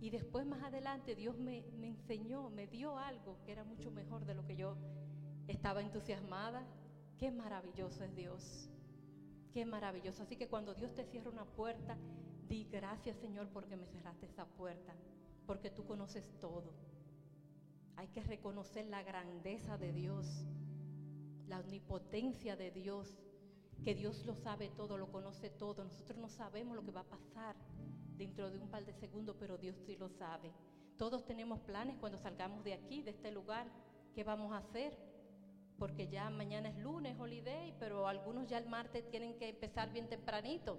[SPEAKER 5] Y después más adelante Dios me, me enseñó, me dio algo que era mucho mejor de lo que yo estaba entusiasmada. Qué maravilloso es Dios. Qué maravilloso. Así que cuando Dios te cierra una puerta, di gracias Señor porque me cerraste esa puerta, porque tú conoces todo. Hay que reconocer la grandeza de Dios, la omnipotencia de Dios, que Dios lo sabe todo, lo conoce todo. Nosotros no sabemos lo que va a pasar dentro de un par de segundos, pero Dios sí lo sabe. Todos tenemos planes cuando salgamos de aquí, de este lugar, qué vamos a hacer, porque ya mañana es lunes, holiday, pero algunos ya el martes tienen que empezar bien tempranito.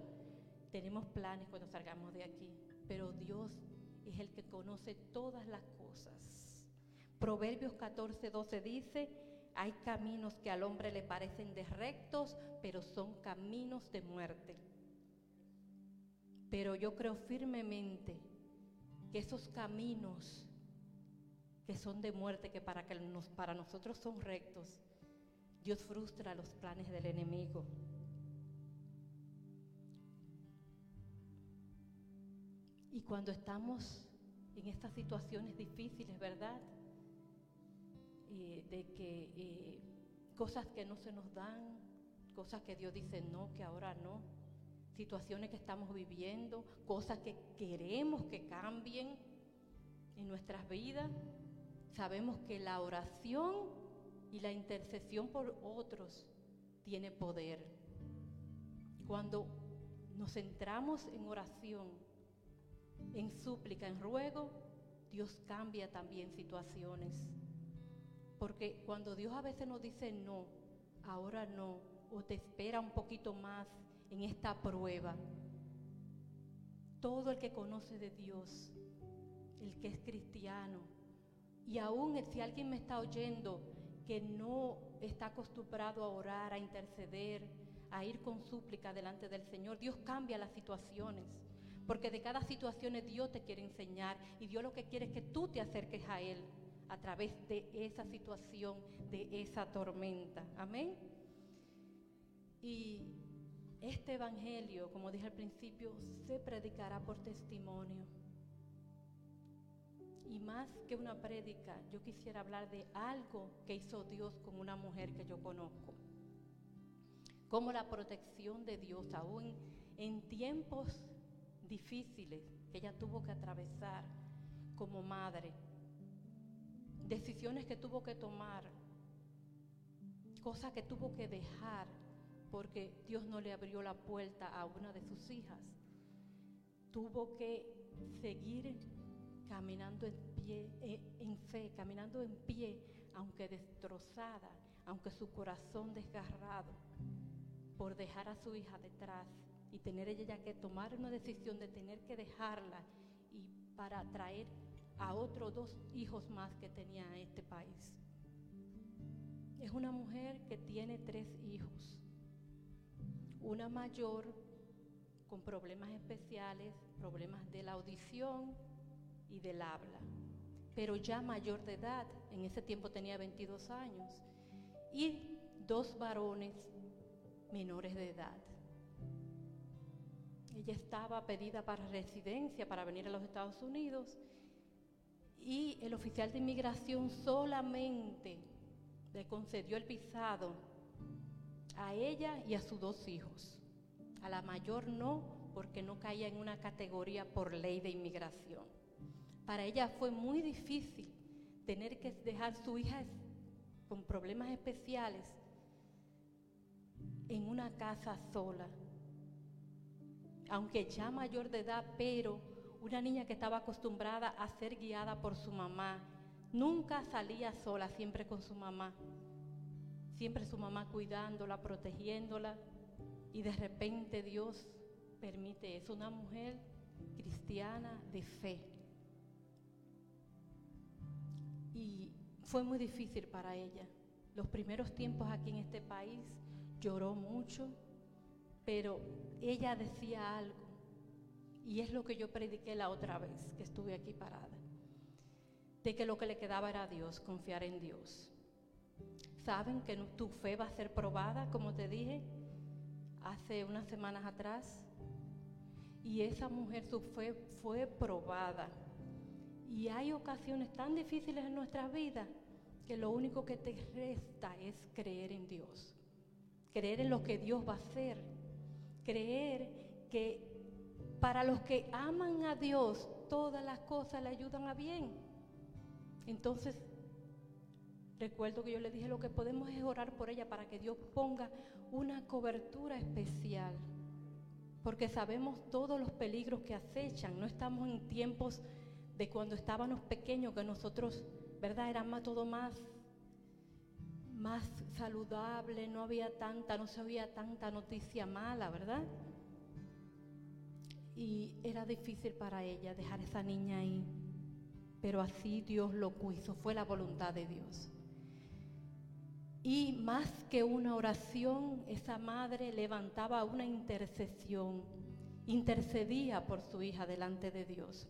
[SPEAKER 5] Tenemos planes cuando salgamos de aquí, pero Dios es el que conoce todas las cosas. Proverbios 14, 12 dice, hay caminos que al hombre le parecen de rectos, pero son caminos de muerte. Pero yo creo firmemente que esos caminos que son de muerte, que para, que para nosotros son rectos, Dios frustra los planes del enemigo. Y cuando estamos en estas situaciones difíciles, ¿verdad? De que eh, cosas que no se nos dan, cosas que Dios dice no, que ahora no, situaciones que estamos viviendo, cosas que queremos que cambien en nuestras vidas, sabemos que la oración y la intercesión por otros tiene poder. Cuando nos centramos en oración, en súplica, en ruego, Dios cambia también situaciones. Porque cuando Dios a veces nos dice no, ahora no, o te espera un poquito más en esta prueba, todo el que conoce de Dios, el que es cristiano, y aún si alguien me está oyendo que no está acostumbrado a orar, a interceder, a ir con súplica delante del Señor, Dios cambia las situaciones. Porque de cada situación Dios te quiere enseñar y Dios lo que quiere es que tú te acerques a Él a través de esa situación, de esa tormenta. Amén. Y este Evangelio, como dije al principio, se predicará por testimonio. Y más que una prédica, yo quisiera hablar de algo que hizo Dios con una mujer que yo conozco. Como la protección de Dios, aún en tiempos difíciles que ella tuvo que atravesar como madre, decisiones que tuvo que tomar, cosas que tuvo que dejar porque Dios no le abrió la puerta a una de sus hijas. Tuvo que seguir caminando en pie, eh, en fe, caminando en pie, aunque destrozada, aunque su corazón desgarrado, por dejar a su hija detrás y tener ella que tomar una decisión de tener que dejarla y para traer a otros dos hijos más que tenía a este país. Es una mujer que tiene tres hijos. Una mayor con problemas especiales, problemas de la audición y del habla, pero ya mayor de edad, en ese tiempo tenía 22 años, y dos varones menores de edad. Ella estaba pedida para residencia para venir a los Estados Unidos y el oficial de inmigración solamente le concedió el visado a ella y a sus dos hijos. A la mayor no, porque no caía en una categoría por ley de inmigración. Para ella fue muy difícil tener que dejar su hija con problemas especiales en una casa sola. Aunque ya mayor de edad, pero una niña que estaba acostumbrada a ser guiada por su mamá, nunca salía sola, siempre con su mamá. Siempre su mamá cuidándola, protegiéndola. Y de repente Dios permite eso. Una mujer cristiana de fe. Y fue muy difícil para ella. Los primeros tiempos aquí en este país lloró mucho, pero ella decía algo. Y es lo que yo prediqué la otra vez que estuve aquí parada. De que lo que le quedaba era Dios, confiar en Dios. Saben que tu fe va a ser probada, como te dije hace unas semanas atrás. Y esa mujer, su fe fue probada. Y hay ocasiones tan difíciles en nuestras vidas que lo único que te resta es creer en Dios. Creer en lo que Dios va a hacer. Creer que para los que aman a Dios, todas las cosas le ayudan a bien. Entonces, recuerdo que yo le dije, lo que podemos es orar por ella para que Dios ponga una cobertura especial. Porque sabemos todos los peligros que acechan. No estamos en tiempos de cuando estábamos pequeños, que nosotros, ¿verdad? Era todo más más saludable, no había tanta, no se oía tanta noticia mala, ¿verdad? Y era difícil para ella dejar esa niña ahí, pero así Dios lo quiso, fue la voluntad de Dios. Y más que una oración, esa madre levantaba una intercesión, intercedía por su hija delante de Dios.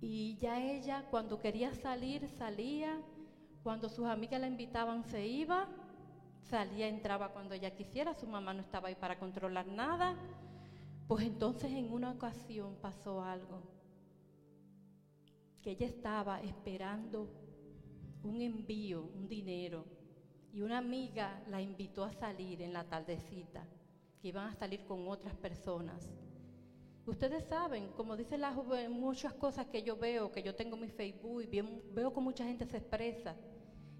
[SPEAKER 5] Y ya ella cuando quería salir, salía, cuando sus amigas la invitaban, se iba, salía, entraba cuando ella quisiera, su mamá no estaba ahí para controlar nada. Pues entonces en una ocasión pasó algo, que ella estaba esperando un envío, un dinero, y una amiga la invitó a salir en la tardecita, que iban a salir con otras personas. Ustedes saben, como dicen las muchas cosas que yo veo, que yo tengo en mi Facebook y veo que mucha gente se expresa,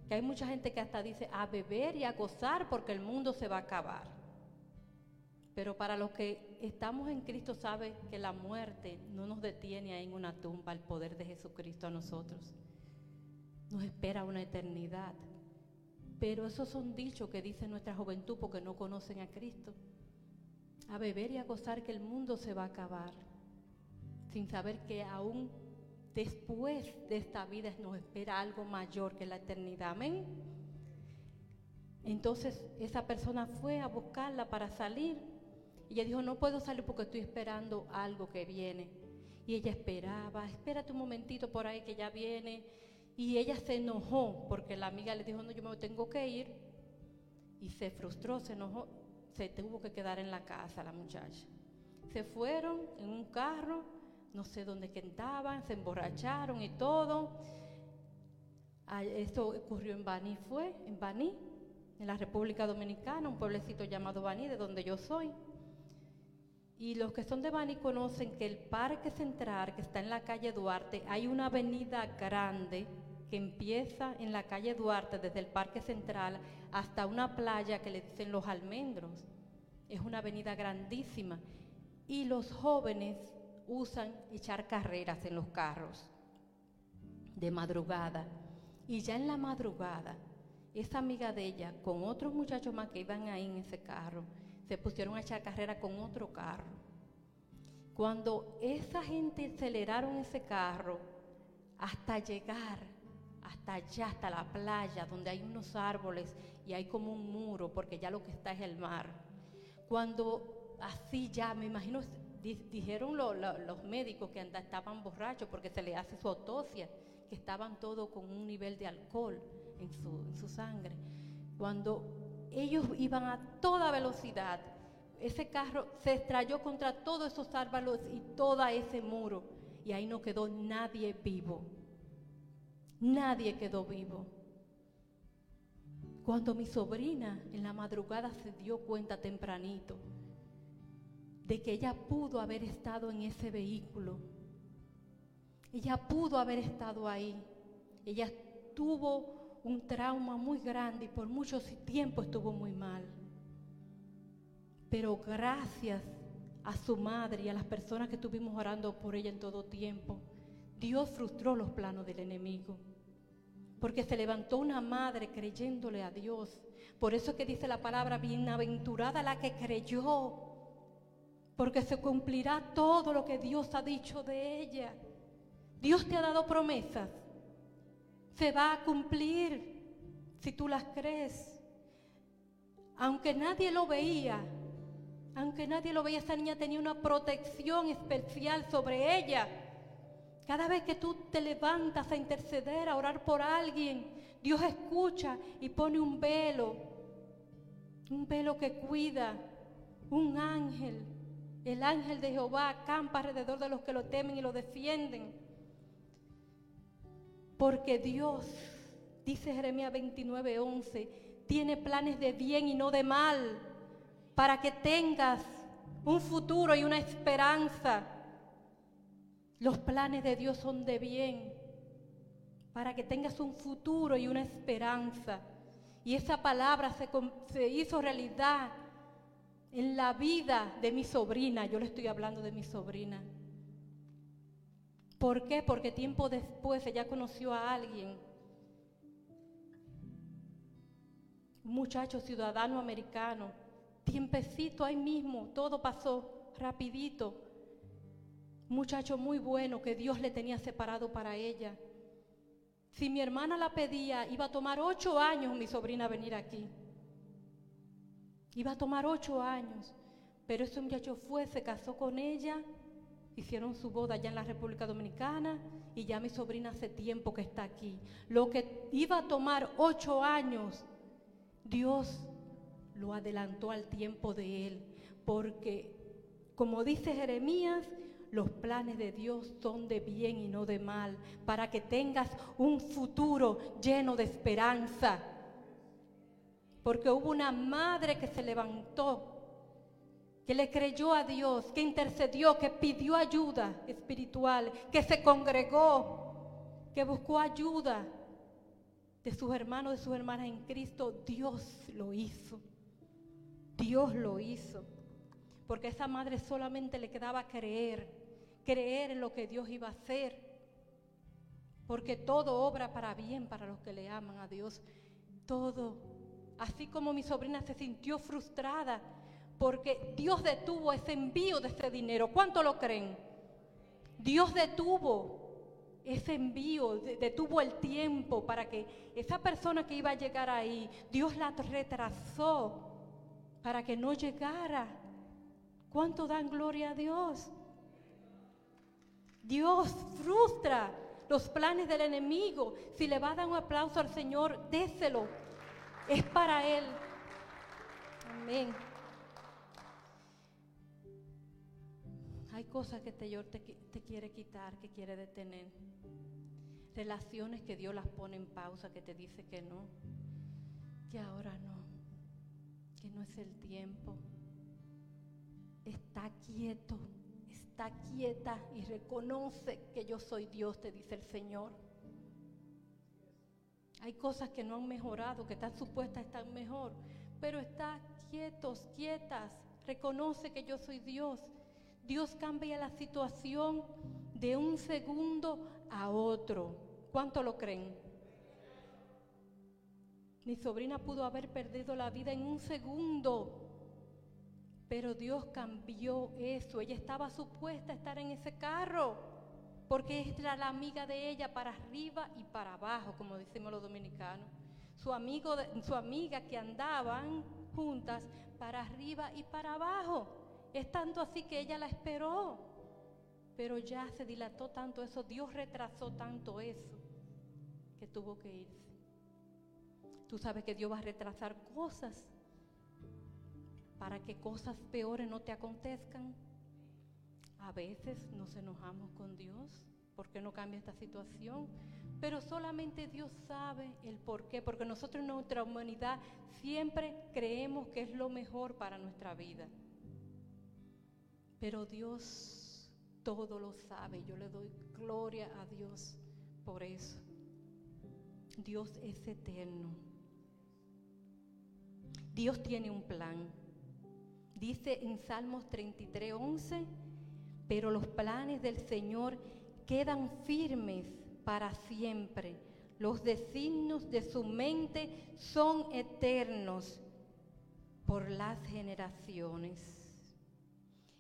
[SPEAKER 5] que hay mucha gente que hasta dice a beber y a gozar porque el mundo se va a acabar. Pero para los que estamos en Cristo sabe que la muerte no nos detiene ahí en una tumba, el poder de Jesucristo a nosotros. Nos espera una eternidad. Pero esos son dichos que dice nuestra juventud porque no conocen a Cristo a beber y a gozar que el mundo se va a acabar, sin saber que aún después de esta vida nos espera algo mayor que la eternidad. Amén. Entonces esa persona fue a buscarla para salir y ella dijo, no puedo salir porque estoy esperando algo que viene. Y ella esperaba, espérate un momentito por ahí que ya viene. Y ella se enojó porque la amiga le dijo, no, yo me tengo que ir. Y se frustró, se enojó, se tuvo que quedar en la casa la muchacha. Se fueron en un carro, no sé dónde cantaban, se emborracharon y todo. Ah, Esto ocurrió en Baní, fue en Baní, en la República Dominicana, un pueblecito llamado Baní, de donde yo soy. Y los que son de Baní conocen que el Parque Central, que está en la calle Duarte, hay una avenida grande que empieza en la calle Duarte, desde el Parque Central hasta una playa que le dicen Los Almendros. Es una avenida grandísima. Y los jóvenes usan echar carreras en los carros de madrugada. Y ya en la madrugada, esa amiga de ella, con otros muchachos más que iban ahí en ese carro, se pusieron a echar carrera con otro carro. Cuando esa gente aceleraron ese carro hasta llegar hasta allá, hasta la playa, donde hay unos árboles y hay como un muro, porque ya lo que está es el mar. Cuando así ya, me imagino, dijeron lo- lo- los médicos que anda- estaban borrachos porque se le hace su autopsia, que estaban todos con un nivel de alcohol en su, en su sangre. Cuando ellos iban a toda velocidad, ese carro se estrelló contra todos esos árboles y todo ese muro, y ahí no quedó nadie vivo. Nadie quedó vivo. Cuando mi sobrina en la madrugada se dio cuenta tempranito de que ella pudo haber estado en ese vehículo, ella pudo haber estado ahí, ella tuvo un trauma muy grande y por mucho tiempo estuvo muy mal. Pero gracias a su madre y a las personas que estuvimos orando por ella en todo tiempo, Dios frustró los planos del enemigo. Porque se levantó una madre creyéndole a Dios. Por eso es que dice la palabra, bienaventurada la que creyó. Porque se cumplirá todo lo que Dios ha dicho de ella. Dios te ha dado promesas. Se va a cumplir si tú las crees. Aunque nadie lo veía, aunque nadie lo veía, esa niña tenía una protección especial sobre ella Cada vez que tú te levantas a interceder, a orar por alguien, Dios escucha y pone un velo, un velo que cuida, un ángel. El ángel de Jehová acampa alrededor de los que lo temen y lo defienden. Porque Dios, dice Jeremías 29, 11, tiene planes de bien y no de mal, para que tengas un futuro y una esperanza. Los planes de Dios son de bien, para que tengas un futuro y una esperanza. Y esa palabra se, se hizo realidad en la vida de mi sobrina. Yo le estoy hablando de mi sobrina. ¿Por qué? Porque tiempo después ella conoció a alguien, muchacho ciudadano americano, tiempecito ahí mismo, todo pasó rapidito. Muchacho muy bueno que Dios le tenía separado para ella. Si mi hermana la pedía, iba a tomar ocho años mi sobrina venir aquí. Iba a tomar ocho años. Pero ese muchacho fue, se casó con ella, hicieron su boda allá en la República Dominicana y ya mi sobrina hace tiempo que está aquí. Lo que iba a tomar ocho años, Dios lo adelantó al tiempo de él. Porque, como dice Jeremías, los planes de Dios son de bien y no de mal, para que tengas un futuro lleno de esperanza. Porque hubo una madre que se levantó, que le creyó a Dios, que intercedió, que pidió ayuda espiritual, que se congregó, que buscó ayuda de sus hermanos, de sus hermanas en Cristo. Dios lo hizo. Dios lo hizo. Porque a esa madre solamente le quedaba creer, creer en lo que Dios iba a hacer. Porque todo obra para bien para los que le aman a Dios. Todo. Así como mi sobrina se sintió frustrada porque Dios detuvo ese envío de ese dinero. ¿Cuánto lo creen? Dios detuvo ese envío, de- detuvo el tiempo para que esa persona que iba a llegar ahí, Dios la retrasó para que no llegara. ¿Cuánto dan gloria a Dios? Dios frustra los planes del enemigo. Si le va a dar un aplauso al Señor, déselo. Es para Él. Amén. Hay cosas que Señor te, te quiere quitar, que quiere detener. Relaciones que Dios las pone en pausa, que te dice que no, que ahora no, que no es el tiempo. Está quieto, está quieta y reconoce que yo soy Dios, te dice el Señor. Hay cosas que no han mejorado, que están supuestas a estar mejor, pero está quietos, quietas. Reconoce que yo soy Dios. Dios cambia la situación de un segundo a otro. ¿Cuánto lo creen? Mi sobrina pudo haber perdido la vida en un segundo, pero Dios cambió eso. Ella estaba supuesta a estar en ese carro, porque era la amiga de ella para arriba y para abajo, como decimos los dominicanos. Su, amigo su amiga que andaban juntas para arriba y para abajo. Es tanto así que ella la esperó, pero ya se dilató tanto eso, Dios retrasó tanto eso, que tuvo que irse. Tú sabes que Dios va a retrasar cosas para que cosas peores no te acontezcan. A veces nos enojamos con Dios porque no cambia esta situación, pero solamente Dios sabe el por qué, porque nosotros en nuestra humanidad siempre creemos que es lo mejor para nuestra vida. Pero Dios todo lo sabe. Yo le doy gloria a Dios por eso. Dios es eterno. Dios tiene un plan. Dice en Salmos 33, 11, pero los planes del Señor quedan firmes para siempre. Los designios de su mente son eternos por las generaciones.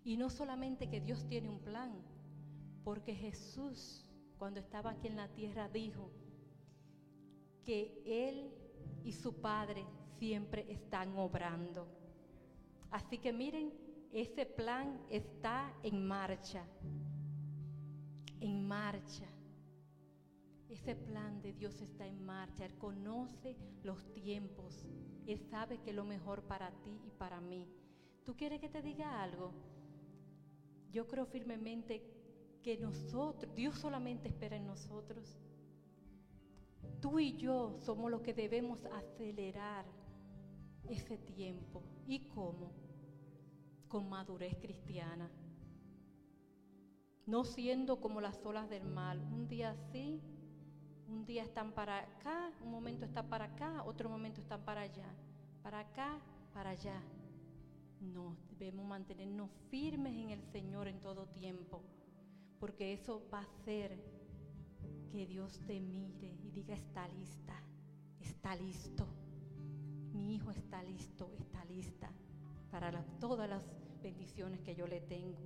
[SPEAKER 5] Y no solamente que Dios tiene un plan, porque Jesús, cuando estaba aquí en la tierra, dijo que Él y su Padre siempre están obrando. Así que miren, ese plan está en marcha. en marcha. Ese plan de Dios está en marcha. Él conoce los tiempos. Él sabe que es lo mejor para ti y para mí. ¿Tú quieres que te diga algo? Yo creo firmemente que nosotros, Dios solamente espera en nosotros. Tú y yo somos los que debemos acelerar ese tiempo. ¿Y cómo? Con madurez cristiana. No siendo como las olas del mal. Un día sí, un día están para acá, un momento están para acá, otro momento están para allá. Para acá, para allá. No, debemos mantenernos firmes en el Señor en todo tiempo. Porque eso va a hacer que Dios te mire y diga, está lista, está listo. Mi hijo está listo, está lista para todas las bendiciones que yo le tengo.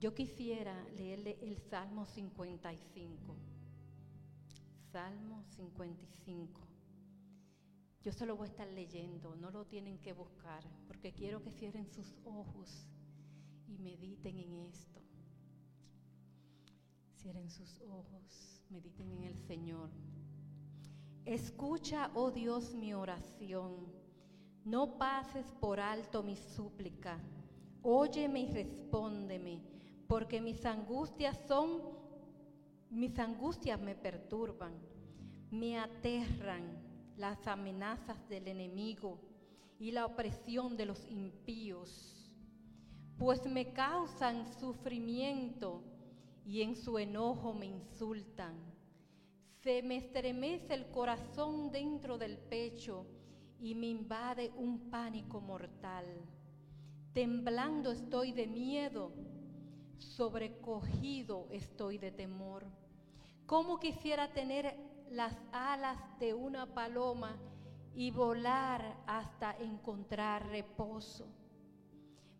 [SPEAKER 5] Yo quisiera leerle el Salmo 55. Salmo 55. Yo se lo voy a estar leyendo, no lo tienen que buscar, porque quiero que cierren sus ojos y mediten en esto. Cierren sus ojos, mediten en el Señor. Escucha, oh Dios, mi oración. No pases por alto mi súplica. Óyeme y respóndeme, porque mis angustias son, mis angustias me perturban, me aterran las amenazas del enemigo y la opresión de los impíos, pues me causan sufrimiento y en su enojo me insultan. Se me estremece el corazón dentro del pecho y me invade un pánico mortal. Temblando estoy de miedo, sobrecogido estoy de temor. ¿Cómo quisiera tener las alas de una paloma y volar hasta encontrar reposo?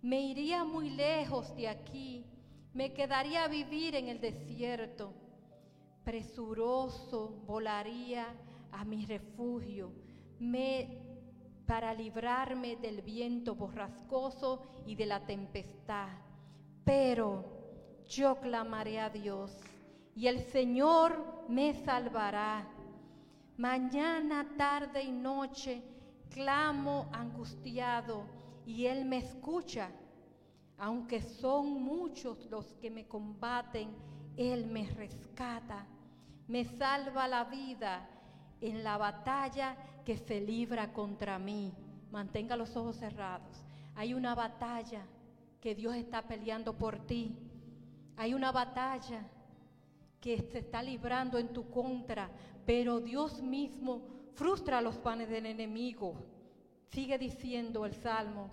[SPEAKER 5] Me iría muy lejos de aquí, me quedaría a vivir en el desierto. Presuroso volaría a mi refugio, me para librarme del viento borrascoso y de la tempestad. Pero yo clamaré a Dios y el Señor me salvará. Mañana, tarde y noche clamo angustiado y Él me escucha. Aunque son muchos los que me combaten, Él me rescata, me salva la vida en la batalla que se libra contra mí. Mantenga los ojos cerrados. Hay una batalla que Dios está peleando por ti. Hay una batalla que se está librando en tu contra, pero Dios mismo frustra los planes del enemigo. Sigue diciendo el Salmo,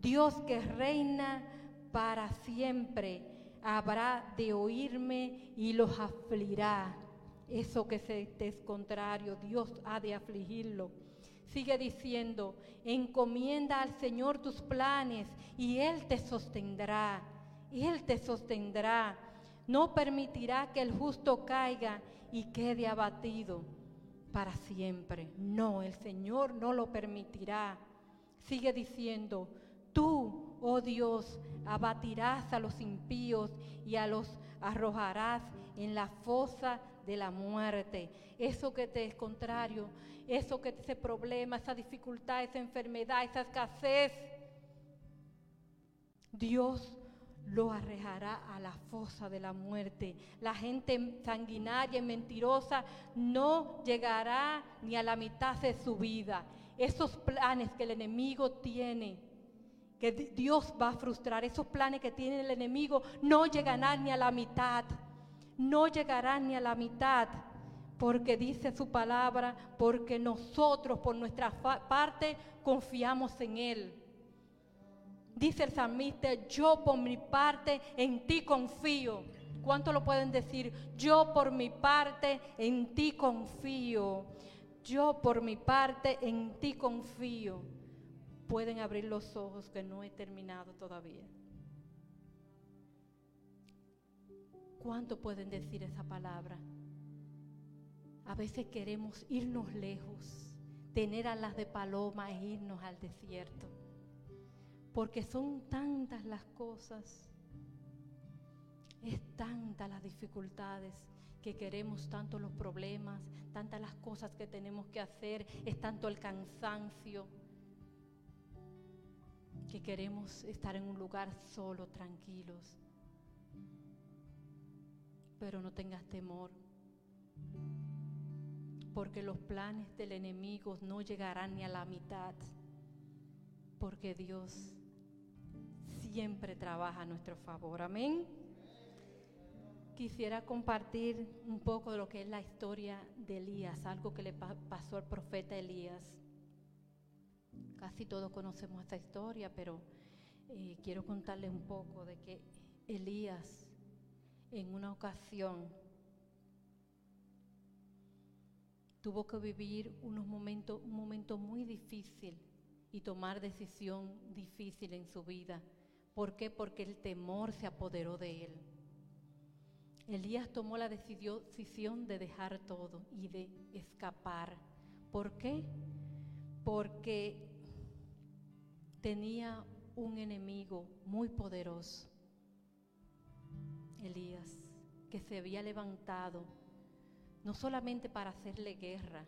[SPEAKER 5] Dios que reina para siempre, habrá de oírme y los afligirá. Eso que se te es contrario, Dios ha de afligirlo. Sigue diciendo, encomienda al Señor tus planes y Él te sostendrá. Él te sostendrá. No permitirá que el justo caiga y quede abatido para siempre. No, el Señor no lo permitirá. Sigue diciendo, tú, oh Dios, abatirás a los impíos y a los arrojarás en la fosa de la muerte. Eso que te es contrario, eso que ese problema, esa dificultad, esa enfermedad, esa escasez, Dios lo arrejará a la fosa de la muerte. La gente sanguinaria y mentirosa no llegará ni a la mitad de su vida. Esos planes que el enemigo tiene, que di- Dios va a frustrar, esos planes que tiene el enemigo no llegarán ni a la mitad. No llegarán ni a la mitad. Porque dice su palabra, porque nosotros por nuestra parte confiamos en Él. Dice el salmista, yo por mi parte en ti confío. ¿Cuánto lo pueden decir? Yo por mi parte en ti confío. Yo por mi parte en ti confío. Pueden abrir los ojos que no he terminado todavía. ¿Cuánto pueden decir esa palabra? A veces queremos irnos lejos, tener alas de paloma e irnos al desierto porque son tantas las cosas. Es tanta las dificultades que queremos, tanto los problemas, tantas las cosas que tenemos que hacer, es tanto el cansancio que queremos estar en un lugar solo, tranquilos. Pero no tengas temor, porque los planes del enemigo no llegarán ni a la mitad, porque Dios siempre trabaja a nuestro favor. Amén. Quisiera compartir un poco de lo que es la historia de Elías, algo que le pa- pasó al profeta Elías. Casi todos conocemos esta historia, pero eh, quiero contarles un poco de que Elías en una ocasión tuvo que vivir unos momentos, un momento muy difícil y tomar decisión difícil en su vida. ¿Por qué? Porque el temor se apoderó de él. Elías tomó la decisión de dejar todo y de escapar. ¿Por qué? Porque tenía un enemigo muy poderoso, Elías, que se había levantado no solamente para hacerle guerra,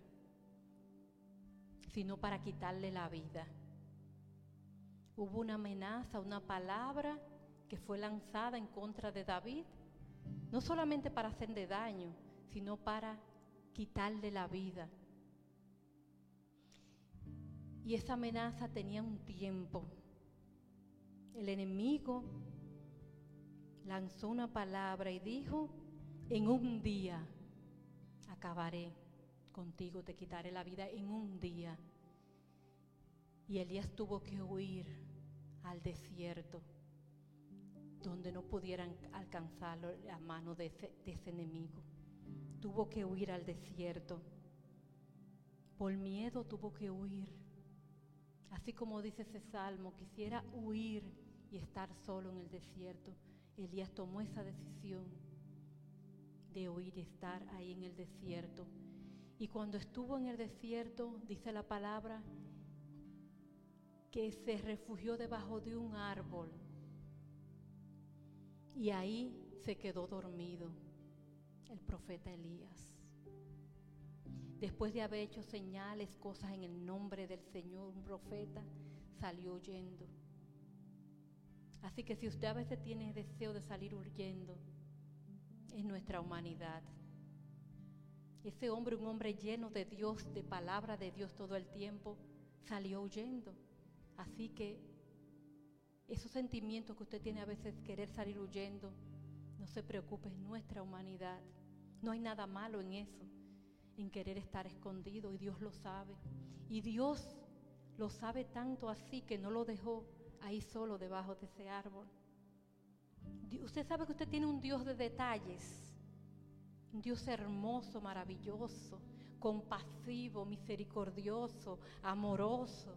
[SPEAKER 5] sino para quitarle la vida. Hubo una amenaza, una palabra que fue lanzada en contra de David, no solamente para hacerle daño, sino para quitarle la vida. Y esa amenaza tenía un tiempo. El enemigo lanzó una palabra y dijo, en un día acabaré contigo, te quitaré la vida en un día. Y Elías tuvo que huir al desierto, donde no pudieran alcanzarlo a mano de ese, de ese enemigo. Tuvo que huir al desierto. Por miedo tuvo que huir. Así como dice ese salmo, quisiera huir y estar solo en el desierto. Elías tomó esa decisión de y estar ahí en el desierto. Y cuando estuvo en el desierto, dice la palabra, que se refugió debajo de un árbol y ahí se quedó dormido el profeta Elías. Después de haber hecho señales, cosas en el nombre del Señor, un profeta salió huyendo. Así que si usted a veces tiene deseo de salir huyendo, es nuestra humanidad. Ese hombre, un hombre lleno de Dios, de palabra de Dios todo el tiempo, salió huyendo. Así que esos sentimientos que usted tiene a veces querer salir huyendo, no se preocupe, es nuestra humanidad. No hay nada malo en eso, en querer estar escondido y Dios lo sabe. Y Dios lo sabe tanto así que no lo dejó ahí solo debajo de ese árbol. Usted sabe que usted tiene un Dios de detalles, un Dios hermoso, maravilloso, compasivo, misericordioso, amoroso.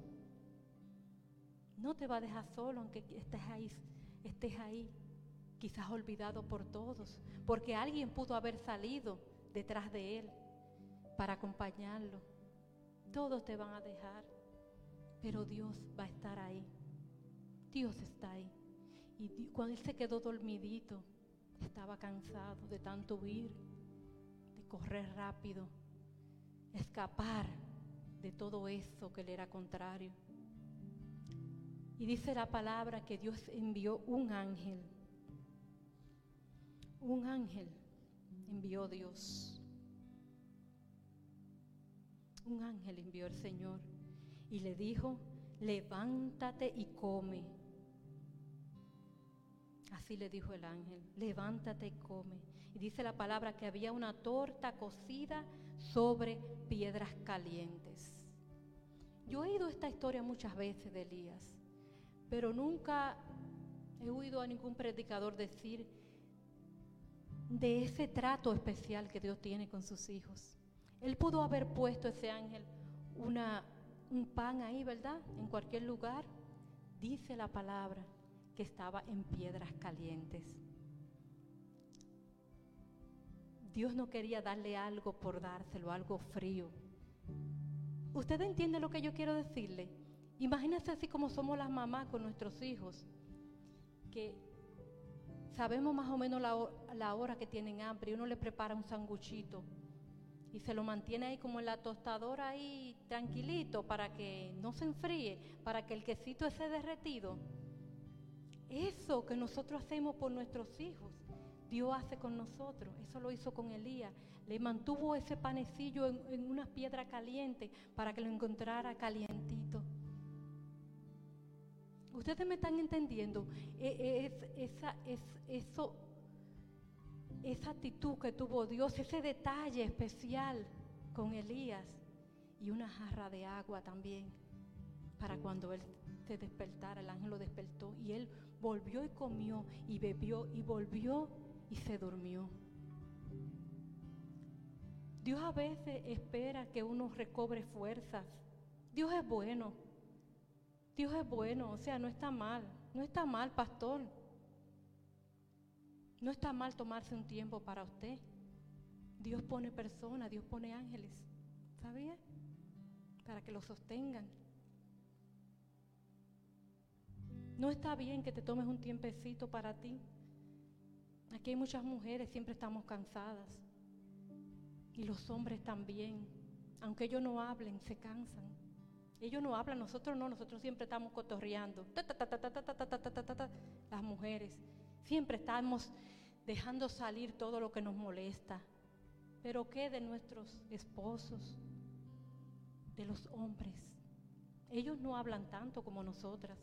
[SPEAKER 5] No te va a dejar solo aunque estés ahí, estés ahí, quizás olvidado por todos, porque alguien pudo haber salido detrás de él para acompañarlo. Todos te van a dejar, pero Dios va a estar ahí. Dios está ahí. Y cuando él se quedó dormidito, estaba cansado de tanto huir, de correr rápido, escapar de todo eso que le era contrario. Y dice la palabra que Dios envió un ángel. Un ángel envió Dios. Un ángel envió el Señor y le dijo, levántate y come. Así le dijo el ángel, levántate y come. Y dice la palabra que había una torta cocida sobre piedras calientes. Yo he oído esta historia muchas veces de Elías, pero nunca he oído a ningún predicador decir de ese trato especial que Dios tiene con sus hijos. Él pudo haber puesto ese ángel una, un pan ahí, ¿verdad? En cualquier lugar. Dice la palabra que estaba en piedras calientes. Dios no quería darle algo por dárselo, algo frío. ¿Usted entiende lo que yo quiero decirle? Imagínense así como somos las mamás con nuestros hijos, que Sabemos más o menos la, la hora que tienen hambre y uno le prepara un sanguchito y se lo mantiene ahí como en la tostadora ahí tranquilito para que no se enfríe, para que el quesito esté derretido. Eso que nosotros hacemos por nuestros hijos, Dios hace con nosotros. Eso lo hizo con Elías. Le mantuvo ese panecillo en, una piedra caliente para que lo encontrara calientito. Ustedes me están entendiendo. E- e- es- esa, es- eso, esa actitud que tuvo Dios, ese detalle especial con Elías y una jarra de agua también para cuando él se despertara, el ángel lo despertó y él volvió y comió y bebió y volvió y se durmió. Dios a veces espera que uno recobre fuerzas. Dios es bueno. Dios es bueno, o sea, no está mal. No está mal, pastor. No está mal tomarse un tiempo para usted. Dios pone personas, Dios pone ángeles. ¿Sabía? Para que lo sostengan. No está bien que te tomes un tiempecito para ti. Aquí hay muchas mujeres, siempre estamos cansadas. Y los hombres también. Aunque ellos no hablen, se cansan. Ellos no hablan, nosotros no, nosotros siempre estamos cotorreando. Las mujeres. Siempre estamos dejando salir todo lo que nos molesta. Pero ¿qué de nuestros esposos? De los hombres. Ellos no hablan tanto como nosotras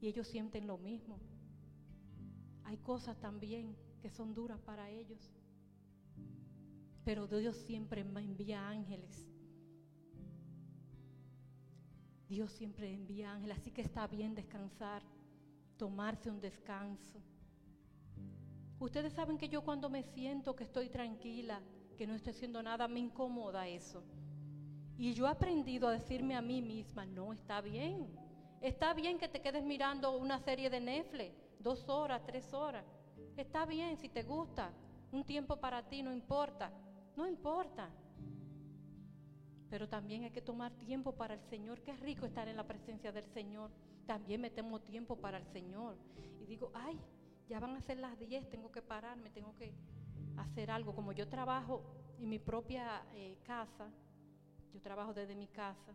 [SPEAKER 5] y ellos sienten lo mismo. Hay cosas también que son duras para ellos. Pero Dios siempre me envía ángeles. Dios siempre envía ángeles, así que está bien descansar, tomarse un descanso. Ustedes saben que yo cuando me siento que estoy tranquila, que no estoy haciendo nada, me incomoda eso. Y yo he aprendido a decirme a mí misma, no, está bien. Está bien que te quedes mirando una serie de Netflix, dos horas, tres horas. Está bien si te gusta. Un tiempo para ti no importa. No importa. Pero también hay que tomar tiempo para el Señor. Qué rico estar en la presencia del Señor. También me tomo tiempo para el Señor. Y digo, ay, ya van a ser las 10, tengo que pararme, tengo que hacer algo. Como yo trabajo en mi propia eh, casa, yo trabajo desde mi casa,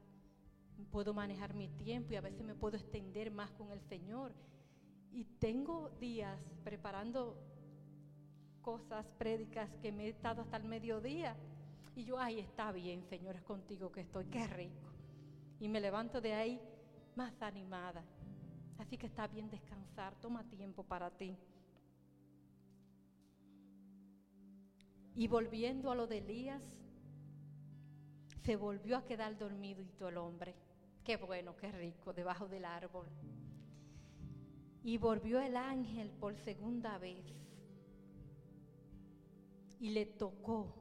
[SPEAKER 5] puedo manejar mi tiempo y a veces me puedo extender más con el Señor. Y tengo días preparando cosas, prédicas que me he estado hasta el mediodía. Y yo, ay, está bien, Señor, es contigo que estoy, qué rico. Y me levanto de ahí más animada. Así que está bien descansar, toma tiempo para ti. Y volviendo a lo de Elías, se volvió a quedar dormidito el hombre. Qué bueno, qué rico, debajo del árbol. Y volvió el ángel por segunda vez y le tocó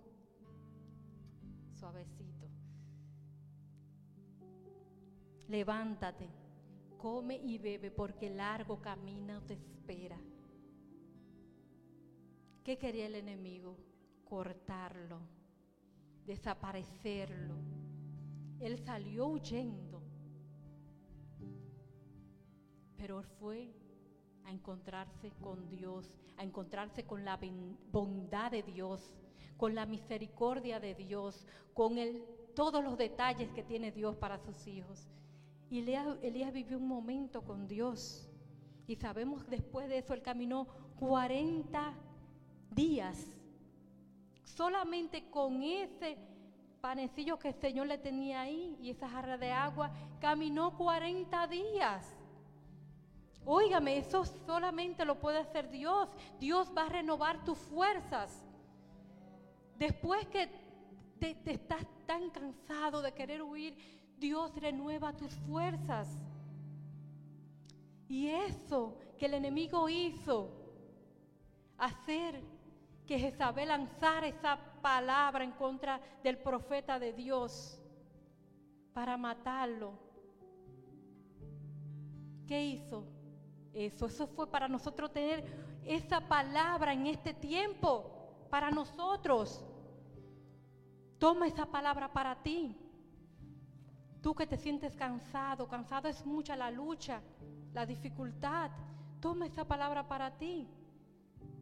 [SPEAKER 5] suavecito. Levántate, come y bebe porque largo camino te espera. ¿Qué quería el enemigo? Cortarlo, desaparecerlo. Él salió huyendo, pero fue a encontrarse con Dios, a encontrarse con la bondad de Dios, con la misericordia de Dios, con todos los detalles que tiene Dios para sus hijos. Y Elías, Elías vivió un momento con Dios. Y sabemos después de eso él caminó 40 días. Solamente con ese panecillo que el Señor le tenía ahí y esa jarra de agua, caminó 40 días. Óigame, eso solamente lo puede hacer Dios. Dios va a renovar tus fuerzas. Después que te, te estás tan cansado de querer huir, Dios renueva tus fuerzas. Y eso que el enemigo hizo, hacer que Jezabel lanzara esa palabra en contra del profeta de Dios para matarlo. ¿Qué hizo? Eso, eso fue para nosotros tener esa palabra en este tiempo, para nosotros. Toma esa palabra para ti. Tú que te sientes cansado, cansado es mucha la lucha, la dificultad. Toma esa palabra para ti.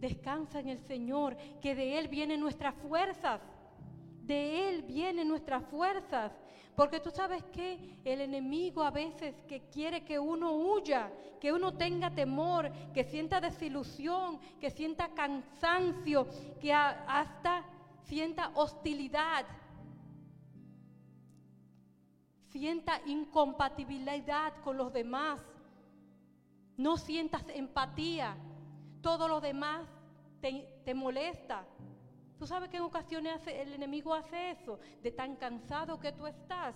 [SPEAKER 5] Descansa en el Señor, que de Él vienen nuestras fuerzas. De Él vienen nuestras fuerzas. Porque tú sabes que el enemigo a veces que quiere que uno huya, que uno tenga temor, que sienta desilusión, que sienta cansancio, que hasta sienta hostilidad, sienta incompatibilidad con los demás, no sientas empatía, todo lo demás te, molesta. Tú sabes que en ocasiones el enemigo hace eso, de tan cansado que tú estás,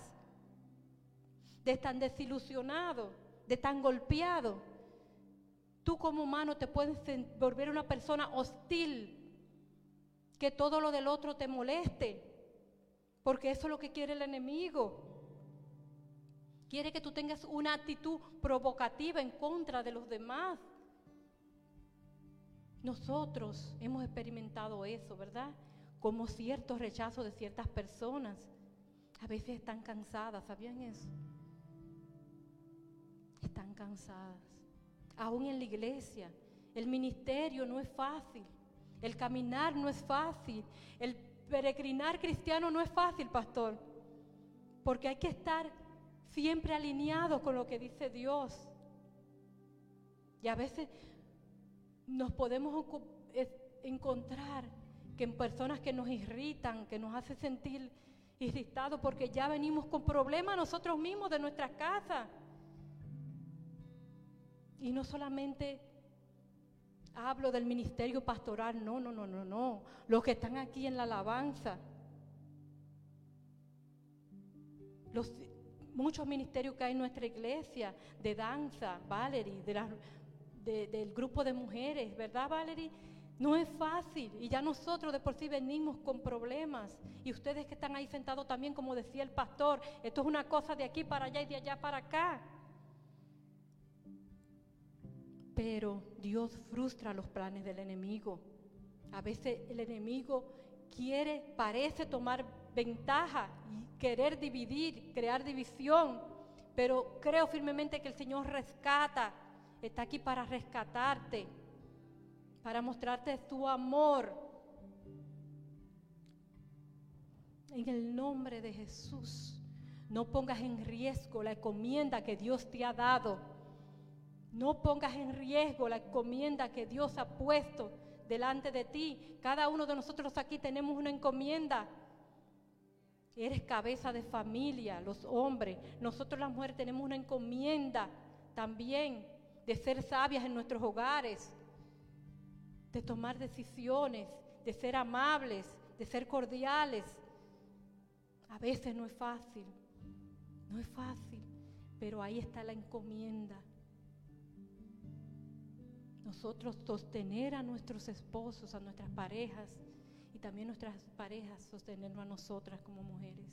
[SPEAKER 5] de tan desilusionado, de tan golpeado. Tú como humano te puedes volver una persona hostil, que todo lo del otro te moleste, porque eso es lo que quiere el enemigo. Quiere que tú tengas una actitud provocativa en contra de los demás. Nosotros hemos experimentado eso, ¿verdad? Como cierto rechazo de ciertas personas. A veces están cansadas, ¿sabían eso? Están cansadas. Aún en la iglesia, el ministerio no es fácil. El caminar no es fácil. El peregrinar cristiano no es fácil, pastor. Porque hay que estar siempre alineado con lo que dice Dios. Y a veces nos podemos encontrar que en personas que nos irritan, que nos hacen sentir irritados porque ya venimos con problemas nosotros mismos de nuestras casas. Y no solamente hablo del ministerio pastoral, no, no, no, no, no. Los que están aquí en la alabanza. Los, muchos ministerios que hay en nuestra iglesia, de danza, Valerie, de la- de- del grupo de mujeres, ¿verdad, Valerie? No es fácil y ya nosotros de por sí venimos con problemas. Y ustedes que están ahí sentados también, como decía el pastor, esto es una cosa de aquí para allá y de allá para acá. Pero Dios frustra los planes del enemigo. A veces el enemigo quiere, parece tomar ventaja y querer dividir, crear división. Pero creo firmemente que el Señor rescata, está aquí para rescatarte, para mostrarte su amor. En el nombre de Jesús, no pongas en riesgo la encomienda que Dios te ha dado. No pongas en riesgo la encomienda que Dios ha puesto delante de ti. Cada uno de nosotros aquí tenemos una encomienda. Eres cabeza de familia, los hombres. Nosotros las mujeres tenemos una encomienda también de ser sabias en nuestros hogares, de tomar decisiones, de ser amables, de ser cordiales. A veces no es fácil, no es fácil, pero ahí está la encomienda nosotros sostener a nuestros esposos, a nuestras parejas y también nuestras parejas sostenernos a nosotras como mujeres.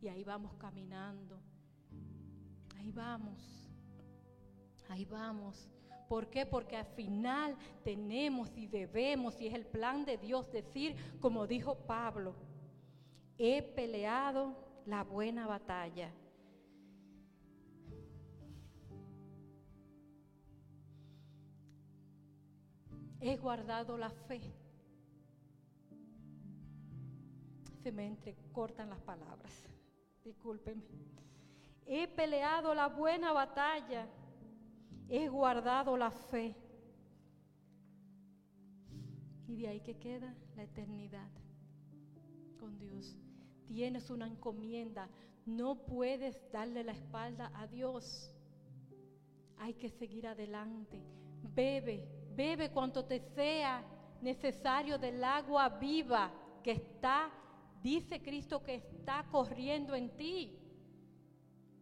[SPEAKER 5] Y ahí vamos caminando, ahí vamos, ahí vamos. ¿Por qué? Porque al final tenemos y debemos, y es el plan de Dios, decir, como dijo Pablo, he peleado la buena batalla. he guardado la fe. Se me entrecortan las palabras, discúlpeme. He peleado la buena batalla, he guardado la fe. Y de ahí que queda la eternidad con Dios. Tienes una encomienda, no puedes darle la espalda a Dios. Hay que seguir adelante. Bebe, bebe cuanto te sea necesario del agua viva que está, dice Cristo, que está corriendo en ti.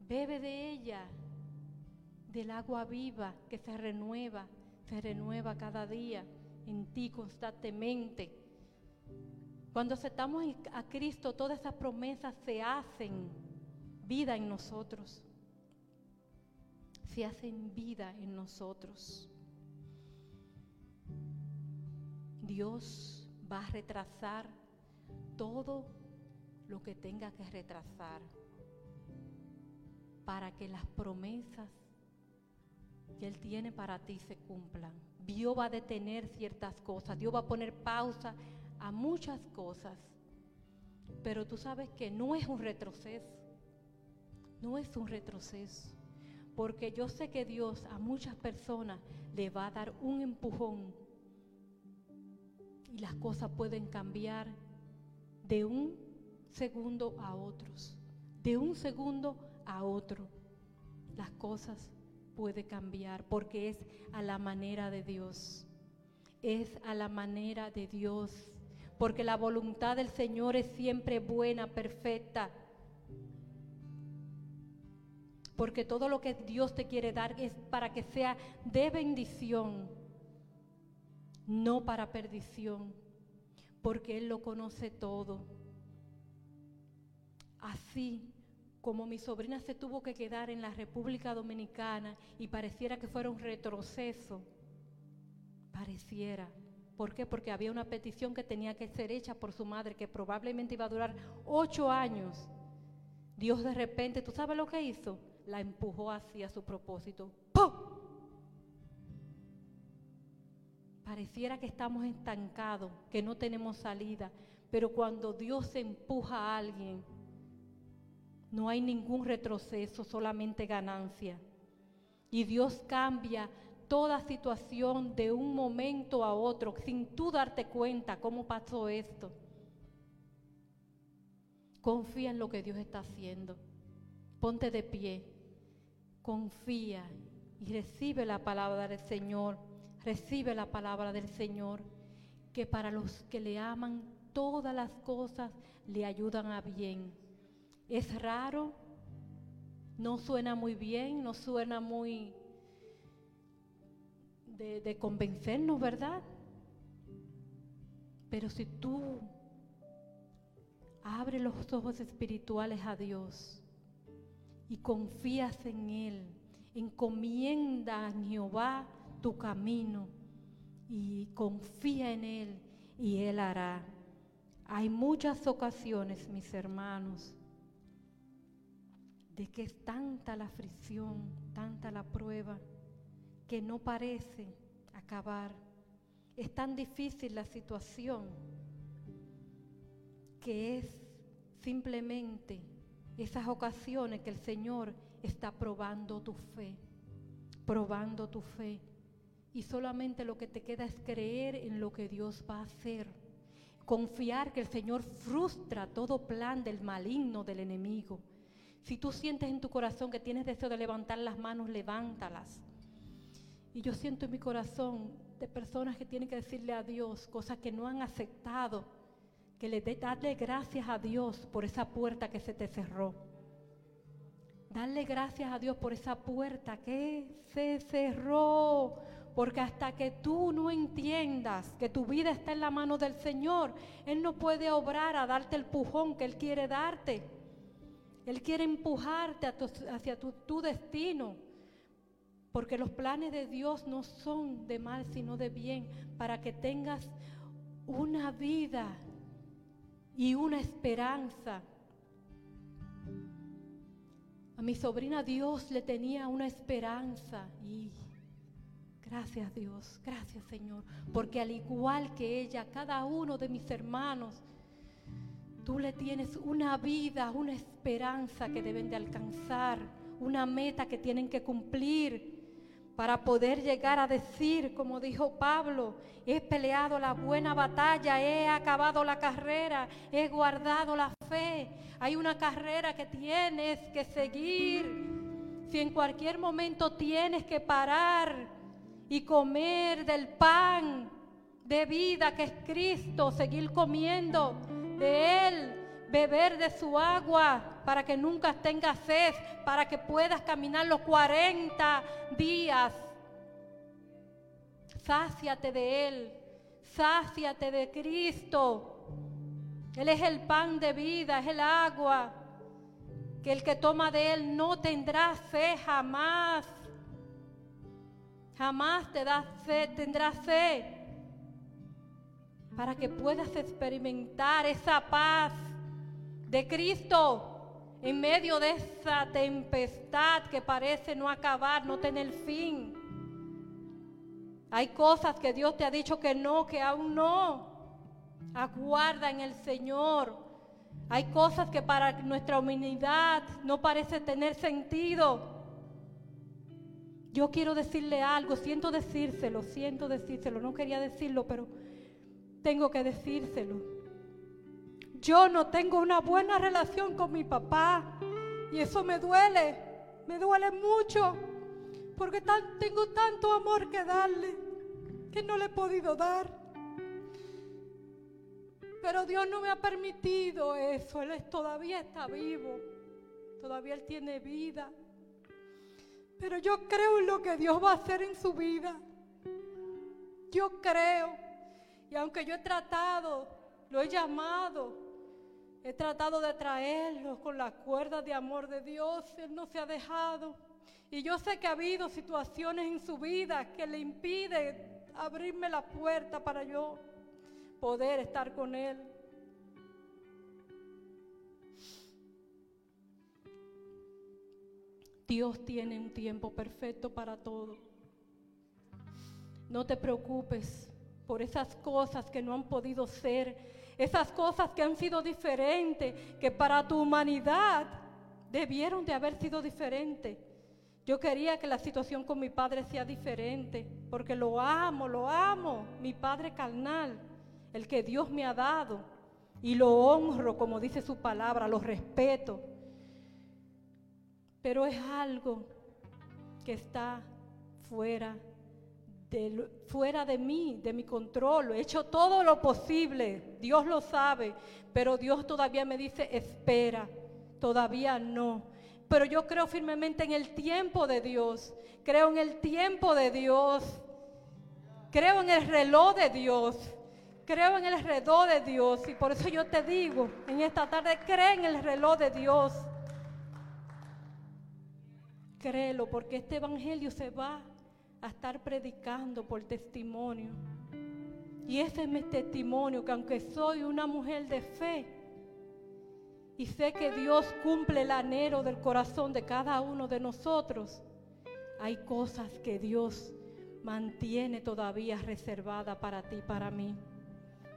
[SPEAKER 5] Bebe de ella, del agua viva que se renueva, se renueva cada día en ti constantemente. Cuando aceptamos a Cristo, todas esas promesas se hacen vida en nosotros. Se hacen vida en nosotros. Dios va a retrasar todo lo que tenga que retrasar para que las promesas que Él tiene para ti se cumplan. Dios va a detener ciertas cosas, Dios va a poner pausa a muchas cosas. Pero tú sabes que no es un retroceso, no es un retroceso. Porque yo sé que Dios a muchas personas le va a dar un empujón y las cosas pueden cambiar de un segundo a otros, de un segundo a otro. Las cosas pueden cambiar porque es a la manera de Dios. Es a la manera de Dios. Porque la voluntad del Señor es siempre buena, perfecta. Porque todo lo que Dios te quiere dar es para que sea de bendición, no para perdición, porque Él lo conoce todo. Así como mi sobrina se tuvo que quedar en la República Dominicana y pareciera que fuera un retroceso, pareciera. ¿Por qué? Porque había una petición que tenía que ser hecha por su madre, que probablemente iba a durar ocho años. Dios de repente, ¿tú sabes lo que hizo? La empujó hacia su propósito. ¡Pum! Pareciera que estamos estancados, que no tenemos salida, pero cuando Dios empuja a alguien, no hay ningún retroceso, solamente ganancia. Y Dios cambia toda situación de un momento a otro sin tú darte cuenta cómo pasó esto. Confía en lo que Dios está haciendo. Ponte de pie. Confía y recibe la palabra del Señor. Recibe la palabra del Señor. Que para los que le aman, todas las cosas le ayudan a bien. Es raro, no suena muy bien, no suena muy de, convencernos, ¿verdad? Pero si tú abres los ojos espirituales a Dios y confías en Él, encomienda a Jehová tu camino y confía en Él y Él hará. Hay muchas ocasiones, mis hermanos, de que es tanta la fricción, tanta la prueba, que no parece acabar. Es tan difícil la situación que es simplemente esas ocasiones que el Señor está probando tu fe, probando tu fe. Y solamente lo que te queda es creer en lo que Dios va a hacer. Confiar que el Señor frustra todo plan del maligno, del enemigo. Si tú sientes en tu corazón que tienes deseo de levantar las manos, levántalas. Y yo siento en mi corazón de personas que tienen que decirle a Dios cosas que no han aceptado, que le dé darle gracias a Dios por esa puerta que se te cerró. Darle gracias a Dios por esa puerta que se cerró. Porque hasta que tú no entiendas que tu vida está en la mano del Señor, Él no puede obrar a darte el pujón que Él quiere darte. Él quiere empujarte hacia tu, tu destino. Porque los planes de Dios no son de mal, sino de bien, para que tengas una vida y una esperanza. A mi sobrina Dios le tenía una esperanza y gracias Dios, gracias Señor, porque al igual que ella, cada uno de mis hermanos, tú le tienes una vida, una esperanza que deben de alcanzar, una meta que tienen que cumplir para poder llegar a decir, como dijo Pablo, he peleado la buena batalla, he acabado la carrera, he guardado la fe. Hay una carrera que tienes que seguir. Si en cualquier momento tienes que parar y comer del pan de vida que es Cristo, seguir comiendo de Él, beber de su agua para que nunca tengas sed, para que puedas caminar los 40 días. Sáciate de Él, sáciate de Cristo. Él es el pan de vida, es el agua, que el que toma de Él no tendrá sed jamás. Jamás te da sed, tendrás sed para que puedas experimentar esa paz de Cristo en medio de esa tempestad que parece no acabar, no tener fin. Hay cosas que Dios te ha dicho que no, que aún no. Aguarda en el Señor. Hay cosas que para nuestra humanidad no parece tener sentido. Yo quiero decirle algo, siento decírselo, siento decírselo, no quería decirlo, pero tengo que decírselo. Yo no tengo una buena relación con mi papá y eso me duele, me duele mucho, porque tengo tanto amor que darle que no le he podido dar. Pero Dios no me ha permitido eso, Él todavía está vivo, todavía Él tiene vida. Pero yo creo en lo que Dios va a hacer en su vida. Yo creo. Y aunque yo he tratado, lo he llamado, he tratado de traerlo con las cuerdas de amor de Dios, Él no se ha dejado. Y yo sé que ha habido situaciones en su vida que le impiden abrirme la puerta para yo poder estar con Él. Dios tiene un tiempo perfecto para todo. No te preocupes por esas cosas que no han podido ser, esas cosas que han sido diferentes, que para tu humanidad debieron de haber sido diferentes. Yo quería que la situación con mi padre sea diferente, porque lo amo, lo amo, mi padre carnal, el que Dios me ha dado, y lo honro como dice su palabra, lo respeto. Pero es algo que está fuera de, fuera de mí, de mi control. He hecho todo lo posible, Dios lo sabe, pero Dios todavía me dice, espera, todavía no. Pero yo creo firmemente en el tiempo de Dios, creo en el tiempo de Dios, creo en el reloj de Dios, creo en el reloj de Dios. Y por eso yo te digo, en esta tarde, cree en el reloj de Dios. Créelo, porque este evangelio se va a estar predicando por testimonio. Y ese es mi testimonio, que aunque soy una mujer de fe, y sé que Dios cumple el anhelo del corazón de cada uno de nosotros, hay cosas que Dios mantiene todavía reservadas para ti, para mí.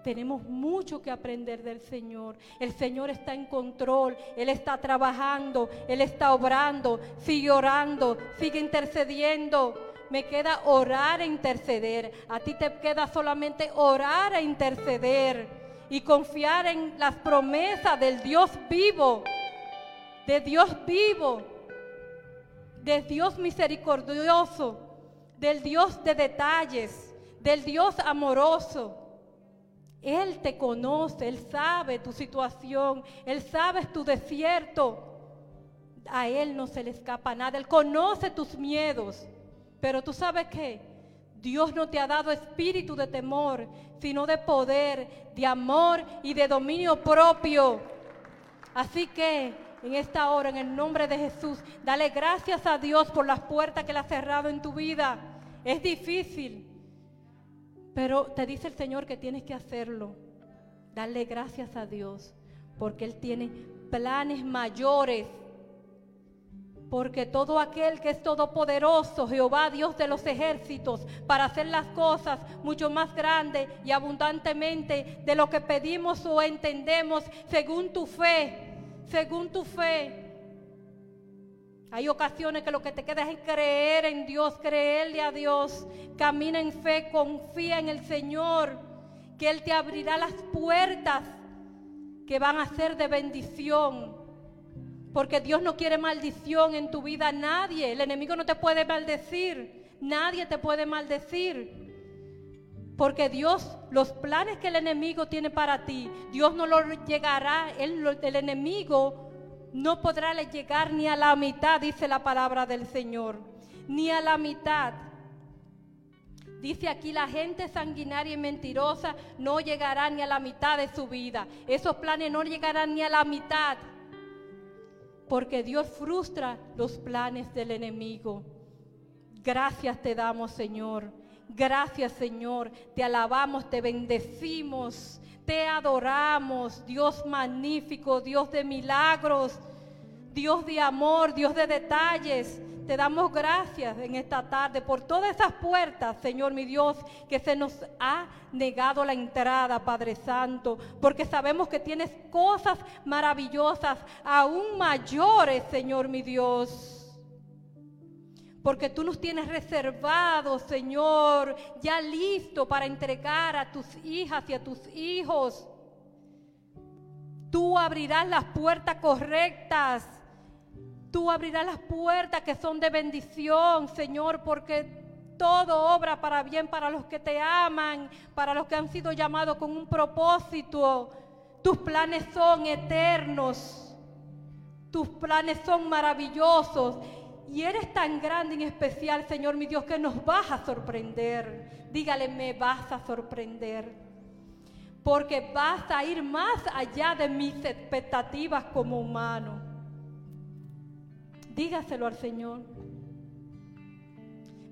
[SPEAKER 5] Tenemos mucho que aprender del Señor. El Señor está en control, Él está trabajando, Él está obrando, sigue orando, sigue intercediendo. Me queda orar e interceder. A ti te queda solamente orar e interceder y confiar en las promesas del Dios vivo, de Dios vivo, de Dios misericordioso, del Dios de detalles, del Dios amoroso. Él te conoce, Él sabe tu situación, Él sabe tu desierto. A Él no se le escapa nada, Él conoce tus miedos. Pero tú sabes que Dios no te ha dado espíritu de temor, sino de poder, de amor y de dominio propio. Así que en esta hora, en el nombre de Jesús, dale gracias a Dios por las puertas que Él ha cerrado en tu vida. Es difícil, pero te dice el Señor que tienes que hacerlo. Darle gracias a Dios, porque Él tiene planes mayores. Porque todo aquel que es todopoderoso, Jehová Dios de los ejércitos, para hacer las cosas mucho más grandes y abundantemente de lo que pedimos o entendemos según tu fe, según tu fe. Hay ocasiones que lo que te queda es creer en Dios, creerle a Dios. Camina en fe, confía en el Señor, que Él te abrirá las puertas que van a ser de bendición. Porque Dios no quiere maldición en tu vida, nadie. El enemigo no te puede maldecir, nadie te puede maldecir. Porque Dios, los planes que el enemigo tiene para ti, Dios no lo llegará, el enemigo no podrá le llegar ni a la mitad, dice la palabra del Señor, ni a la mitad. Dice aquí, la gente sanguinaria y mentirosa no llegará ni a la mitad de su vida. Esos planes no llegarán ni a la mitad. Porque Dios frustra los planes del enemigo. Gracias te damos, Señor. Gracias, Señor. Te alabamos, te bendecimos, te adoramos. Dios magnífico, Dios de milagros, Dios de amor, Dios de detalles. Te damos gracias en esta tarde por todas esas puertas, Señor mi Dios, que se nos ha negado la entrada, Padre Santo, porque sabemos que tienes cosas maravillosas, aún mayores, Señor mi Dios. Porque tú nos tienes reservado, Señor, ya listo para entregar a tus hijas y a tus hijos. Tú abrirás las puertas correctas. Tú abrirás las puertas que son de bendición, Señor, porque todo obra para bien para los que te aman, para los que han sido llamados con un propósito. Tus planes son eternos. Tus planes son maravillosos. Y eres tan grande y especial, Señor mi Dios, que nos vas a sorprender. Dígale, me vas a sorprender. Porque vas a ir más allá de mis expectativas como humano. Dígaselo al Señor.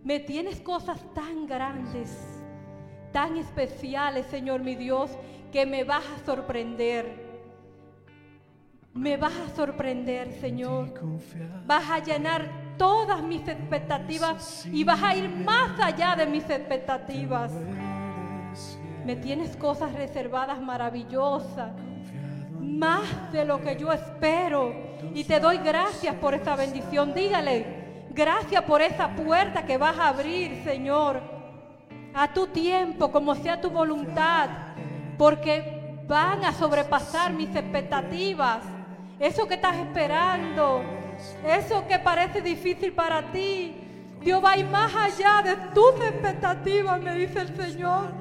[SPEAKER 5] Me tienes cosas tan grandes, tan especiales, Señor mi Dios, que me vas a sorprender. Me vas a sorprender, Señor. Vas a llenar todas mis expectativas y vas a ir más allá de mis expectativas. Me tienes cosas reservadas maravillosas, más de lo que yo espero. Y te doy gracias por esta bendición. Dígale, gracias por esa puerta que vas a abrir, Señor, a tu tiempo, como sea tu voluntad, porque van a sobrepasar mis expectativas. Eso que estás esperando, eso que parece difícil para ti, Dios va más allá de tus expectativas, me dice el Señor.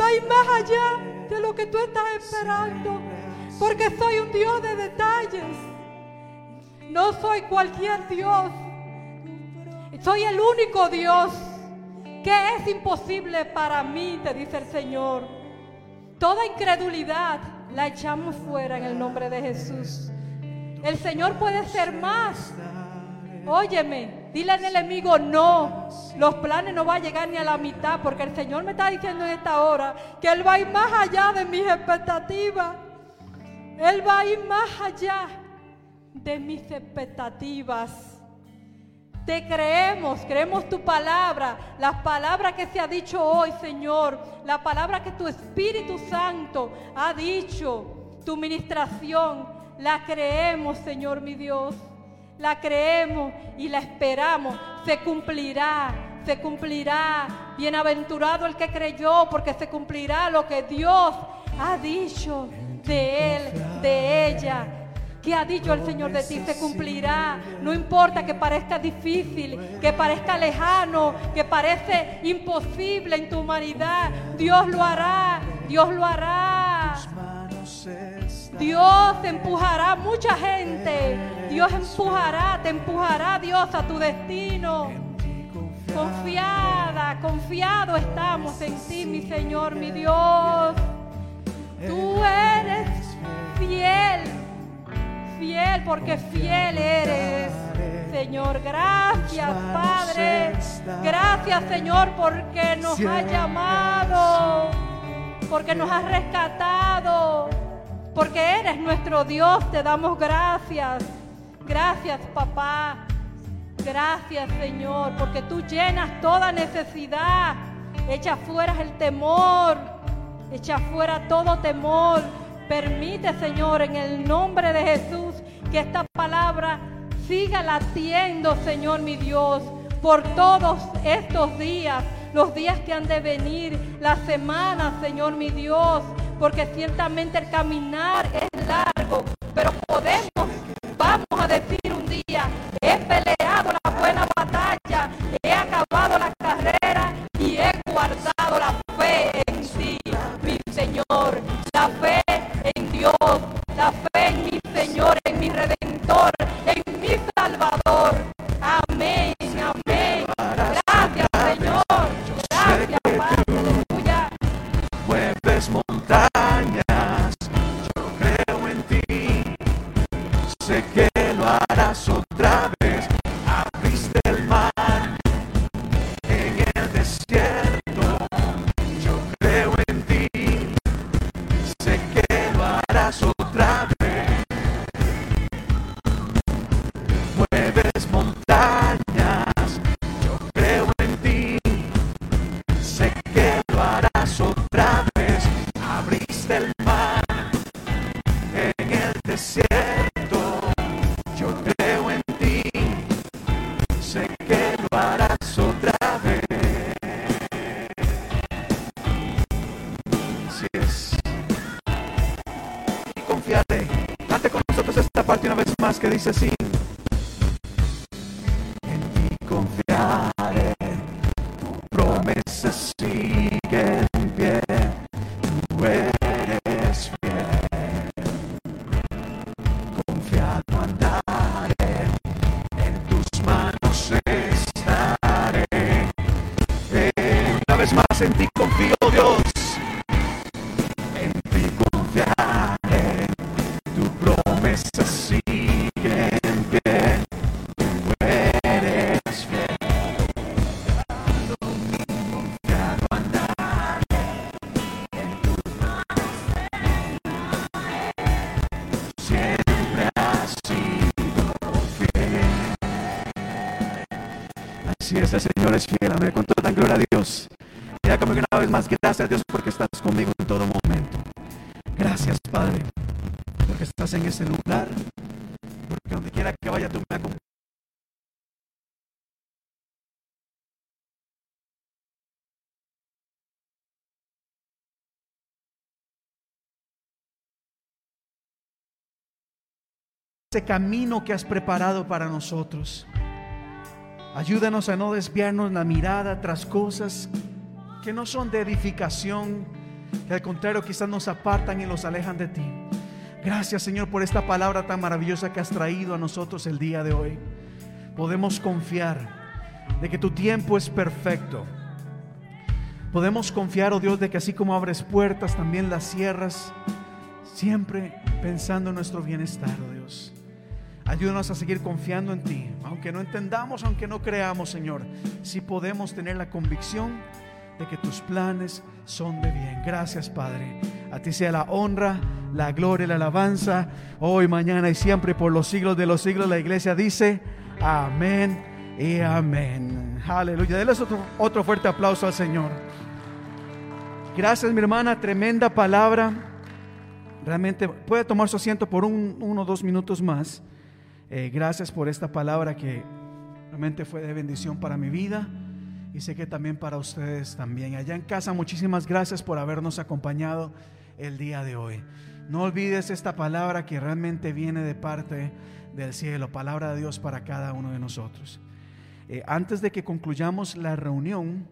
[SPEAKER 5] Va más allá de lo que tú estás esperando. Porque soy un Dios de detalles. No soy cualquier Dios. Soy el único Dios que es imposible para mí, te dice el Señor. Toda incredulidad la echamos fuera en el nombre de Jesús. El Señor puede ser más. Óyeme, dile al enemigo no. Los planes no van a llegar ni a la mitad porque el Señor me está diciendo en esta hora que Él va a ir más allá de mis expectativas. Él va a ir más allá de mis expectativas. Te creemos, creemos tu palabra, las palabras que se ha dicho hoy, Señor, la palabra que tu Espíritu Santo ha dicho, tu ministración, la creemos, Señor mi Dios, la creemos y la esperamos, se cumplirá, se cumplirá. Bienaventurado el que creyó, porque se cumplirá lo que Dios ha dicho de él, de ella. ¿Qué ha dicho el Señor de ti? Se cumplirá. No importa que parezca difícil, que parezca lejano, que parece imposible en tu humanidad. Dios lo hará. Dios lo hará. Dios empujará a mucha gente. Dios empujará, te empujará Dios a tu destino. Confiada, confiado estamos en ti, mi Señor, mi Dios. Tú eres fiel, fiel porque fiel eres. Señor, gracias Padre. Gracias Señor porque nos has llamado, porque nos has rescatado, porque eres nuestro Dios. Te damos gracias. Gracias papá. Gracias Señor, porque tú llenas toda necesidad. Echa fuera el temor. Echa fuera todo temor. Permite, Señor, en el nombre de Jesús, que esta palabra siga latiendo, Señor mi Dios, por todos estos días, los días que han de venir, las semanas, Señor mi Dios, porque ciertamente el caminar es largo, pero podemos,
[SPEAKER 4] Ese camino que has preparado para nosotros. Ayúdanos a no desviarnos la mirada tras cosas que no son de edificación, que al contrario quizás nos apartan y nos alejan de ti. Gracias Señor por esta palabra tan maravillosa que has traído a nosotros el día de hoy. Podemos confiar de que tu tiempo es perfecto. Podemos confiar, oh Dios, de que así como abres puertas, también las cierras, siempre pensando en nuestro bienestar, oh Dios. Ayúdanos a seguir confiando en ti, aunque no entendamos, aunque no creamos, Señor. Si podemos tener la convicción de que tus planes son de bien. Gracias, Padre. A ti sea la honra, la gloria, la alabanza, hoy, mañana y siempre por los siglos de los siglos. La iglesia dice, amén y amén. Aleluya. Denles otro, otro fuerte aplauso al Señor. Gracias, mi hermana. Tremenda palabra. Realmente puede tomar su asiento por un, uno o dos minutos más. Eh, gracias por esta palabra que realmente fue de bendición para mi vida y sé que también para ustedes también. Allá en casa, muchísimas gracias por habernos acompañado el día de hoy. No olvides esta palabra que realmente viene de parte del cielo, palabra de Dios para cada uno de nosotros. Eh, antes de que concluyamos la reunión,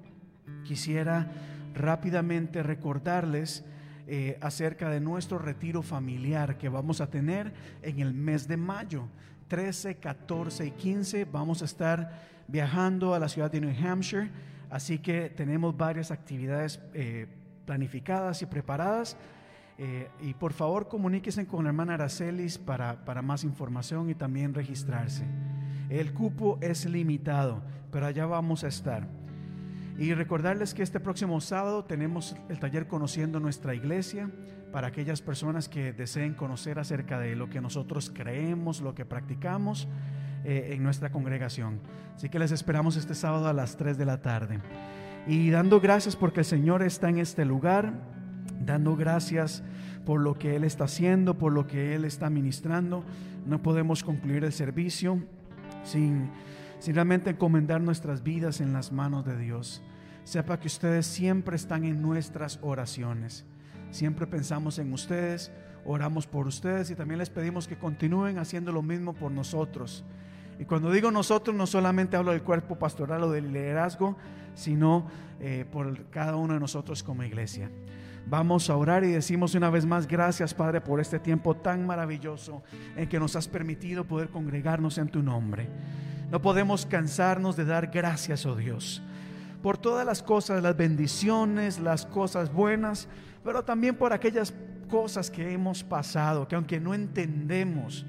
[SPEAKER 4] quisiera rápidamente recordarles eh, acerca de nuestro retiro familiar que vamos a tener en el mes de mayo. 13, 14 y 15 vamos a estar viajando a la ciudad de New Hampshire, así que tenemos varias actividades eh, planificadas y preparadas. Eh, y por favor comuníquense con la hermana Aracelis para, para más información y también registrarse. El cupo es limitado, pero allá vamos a estar. Y recordarles que este próximo sábado tenemos el taller Conociendo nuestra iglesia para aquellas personas que deseen conocer acerca de lo que nosotros creemos, lo que practicamos eh, en nuestra congregación. Así que les esperamos este sábado a las 3 de la tarde. Y dando gracias porque el Señor está en este lugar, dando gracias por lo que Él está haciendo, por lo que Él está ministrando. No podemos concluir el servicio sin, sin realmente encomendar nuestras vidas en las manos de Dios. Sepa que ustedes siempre están en nuestras oraciones. Siempre pensamos en ustedes, oramos por ustedes y también les pedimos que continúen haciendo lo mismo por nosotros. Y cuando digo nosotros, no solamente hablo del cuerpo pastoral o del liderazgo, sino eh, por cada uno de nosotros como iglesia. Vamos a orar y decimos una vez más, gracias Padre por este tiempo tan maravilloso en que nos has permitido poder congregarnos en tu nombre. No podemos cansarnos de dar gracias, oh Dios, por todas las cosas, las bendiciones, las cosas buenas, pero también por aquellas cosas que hemos pasado, que aunque no entendemos,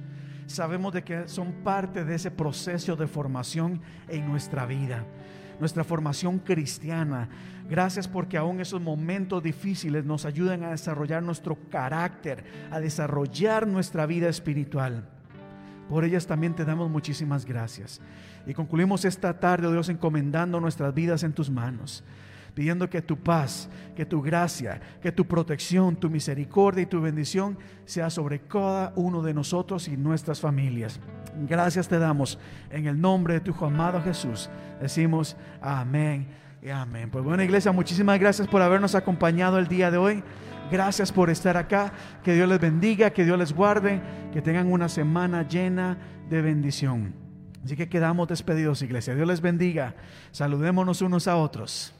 [SPEAKER 4] sabemos de que son parte de ese proceso de formación en nuestra vida, nuestra formación cristiana. Gracias porque aún esos momentos difíciles nos ayudan a desarrollar nuestro carácter, a desarrollar nuestra vida espiritual. Por ellas también te damos muchísimas gracias. Y concluimos esta tarde, oh Dios, encomendando nuestras vidas en tus manos pidiendo que tu paz, que tu gracia, que tu protección, tu misericordia y tu bendición sea sobre cada uno de nosotros y nuestras familias. Gracias te damos en el nombre de tu amado Jesús. Decimos amén amén. Pues bueno, iglesia, muchísimas gracias por habernos acompañado el día de hoy. Gracias por estar acá. Que Dios les bendiga, que Dios les guarde, que tengan una semana llena de bendición. Así que quedamos despedidos, iglesia. Dios les bendiga. Saludémonos unos a otros.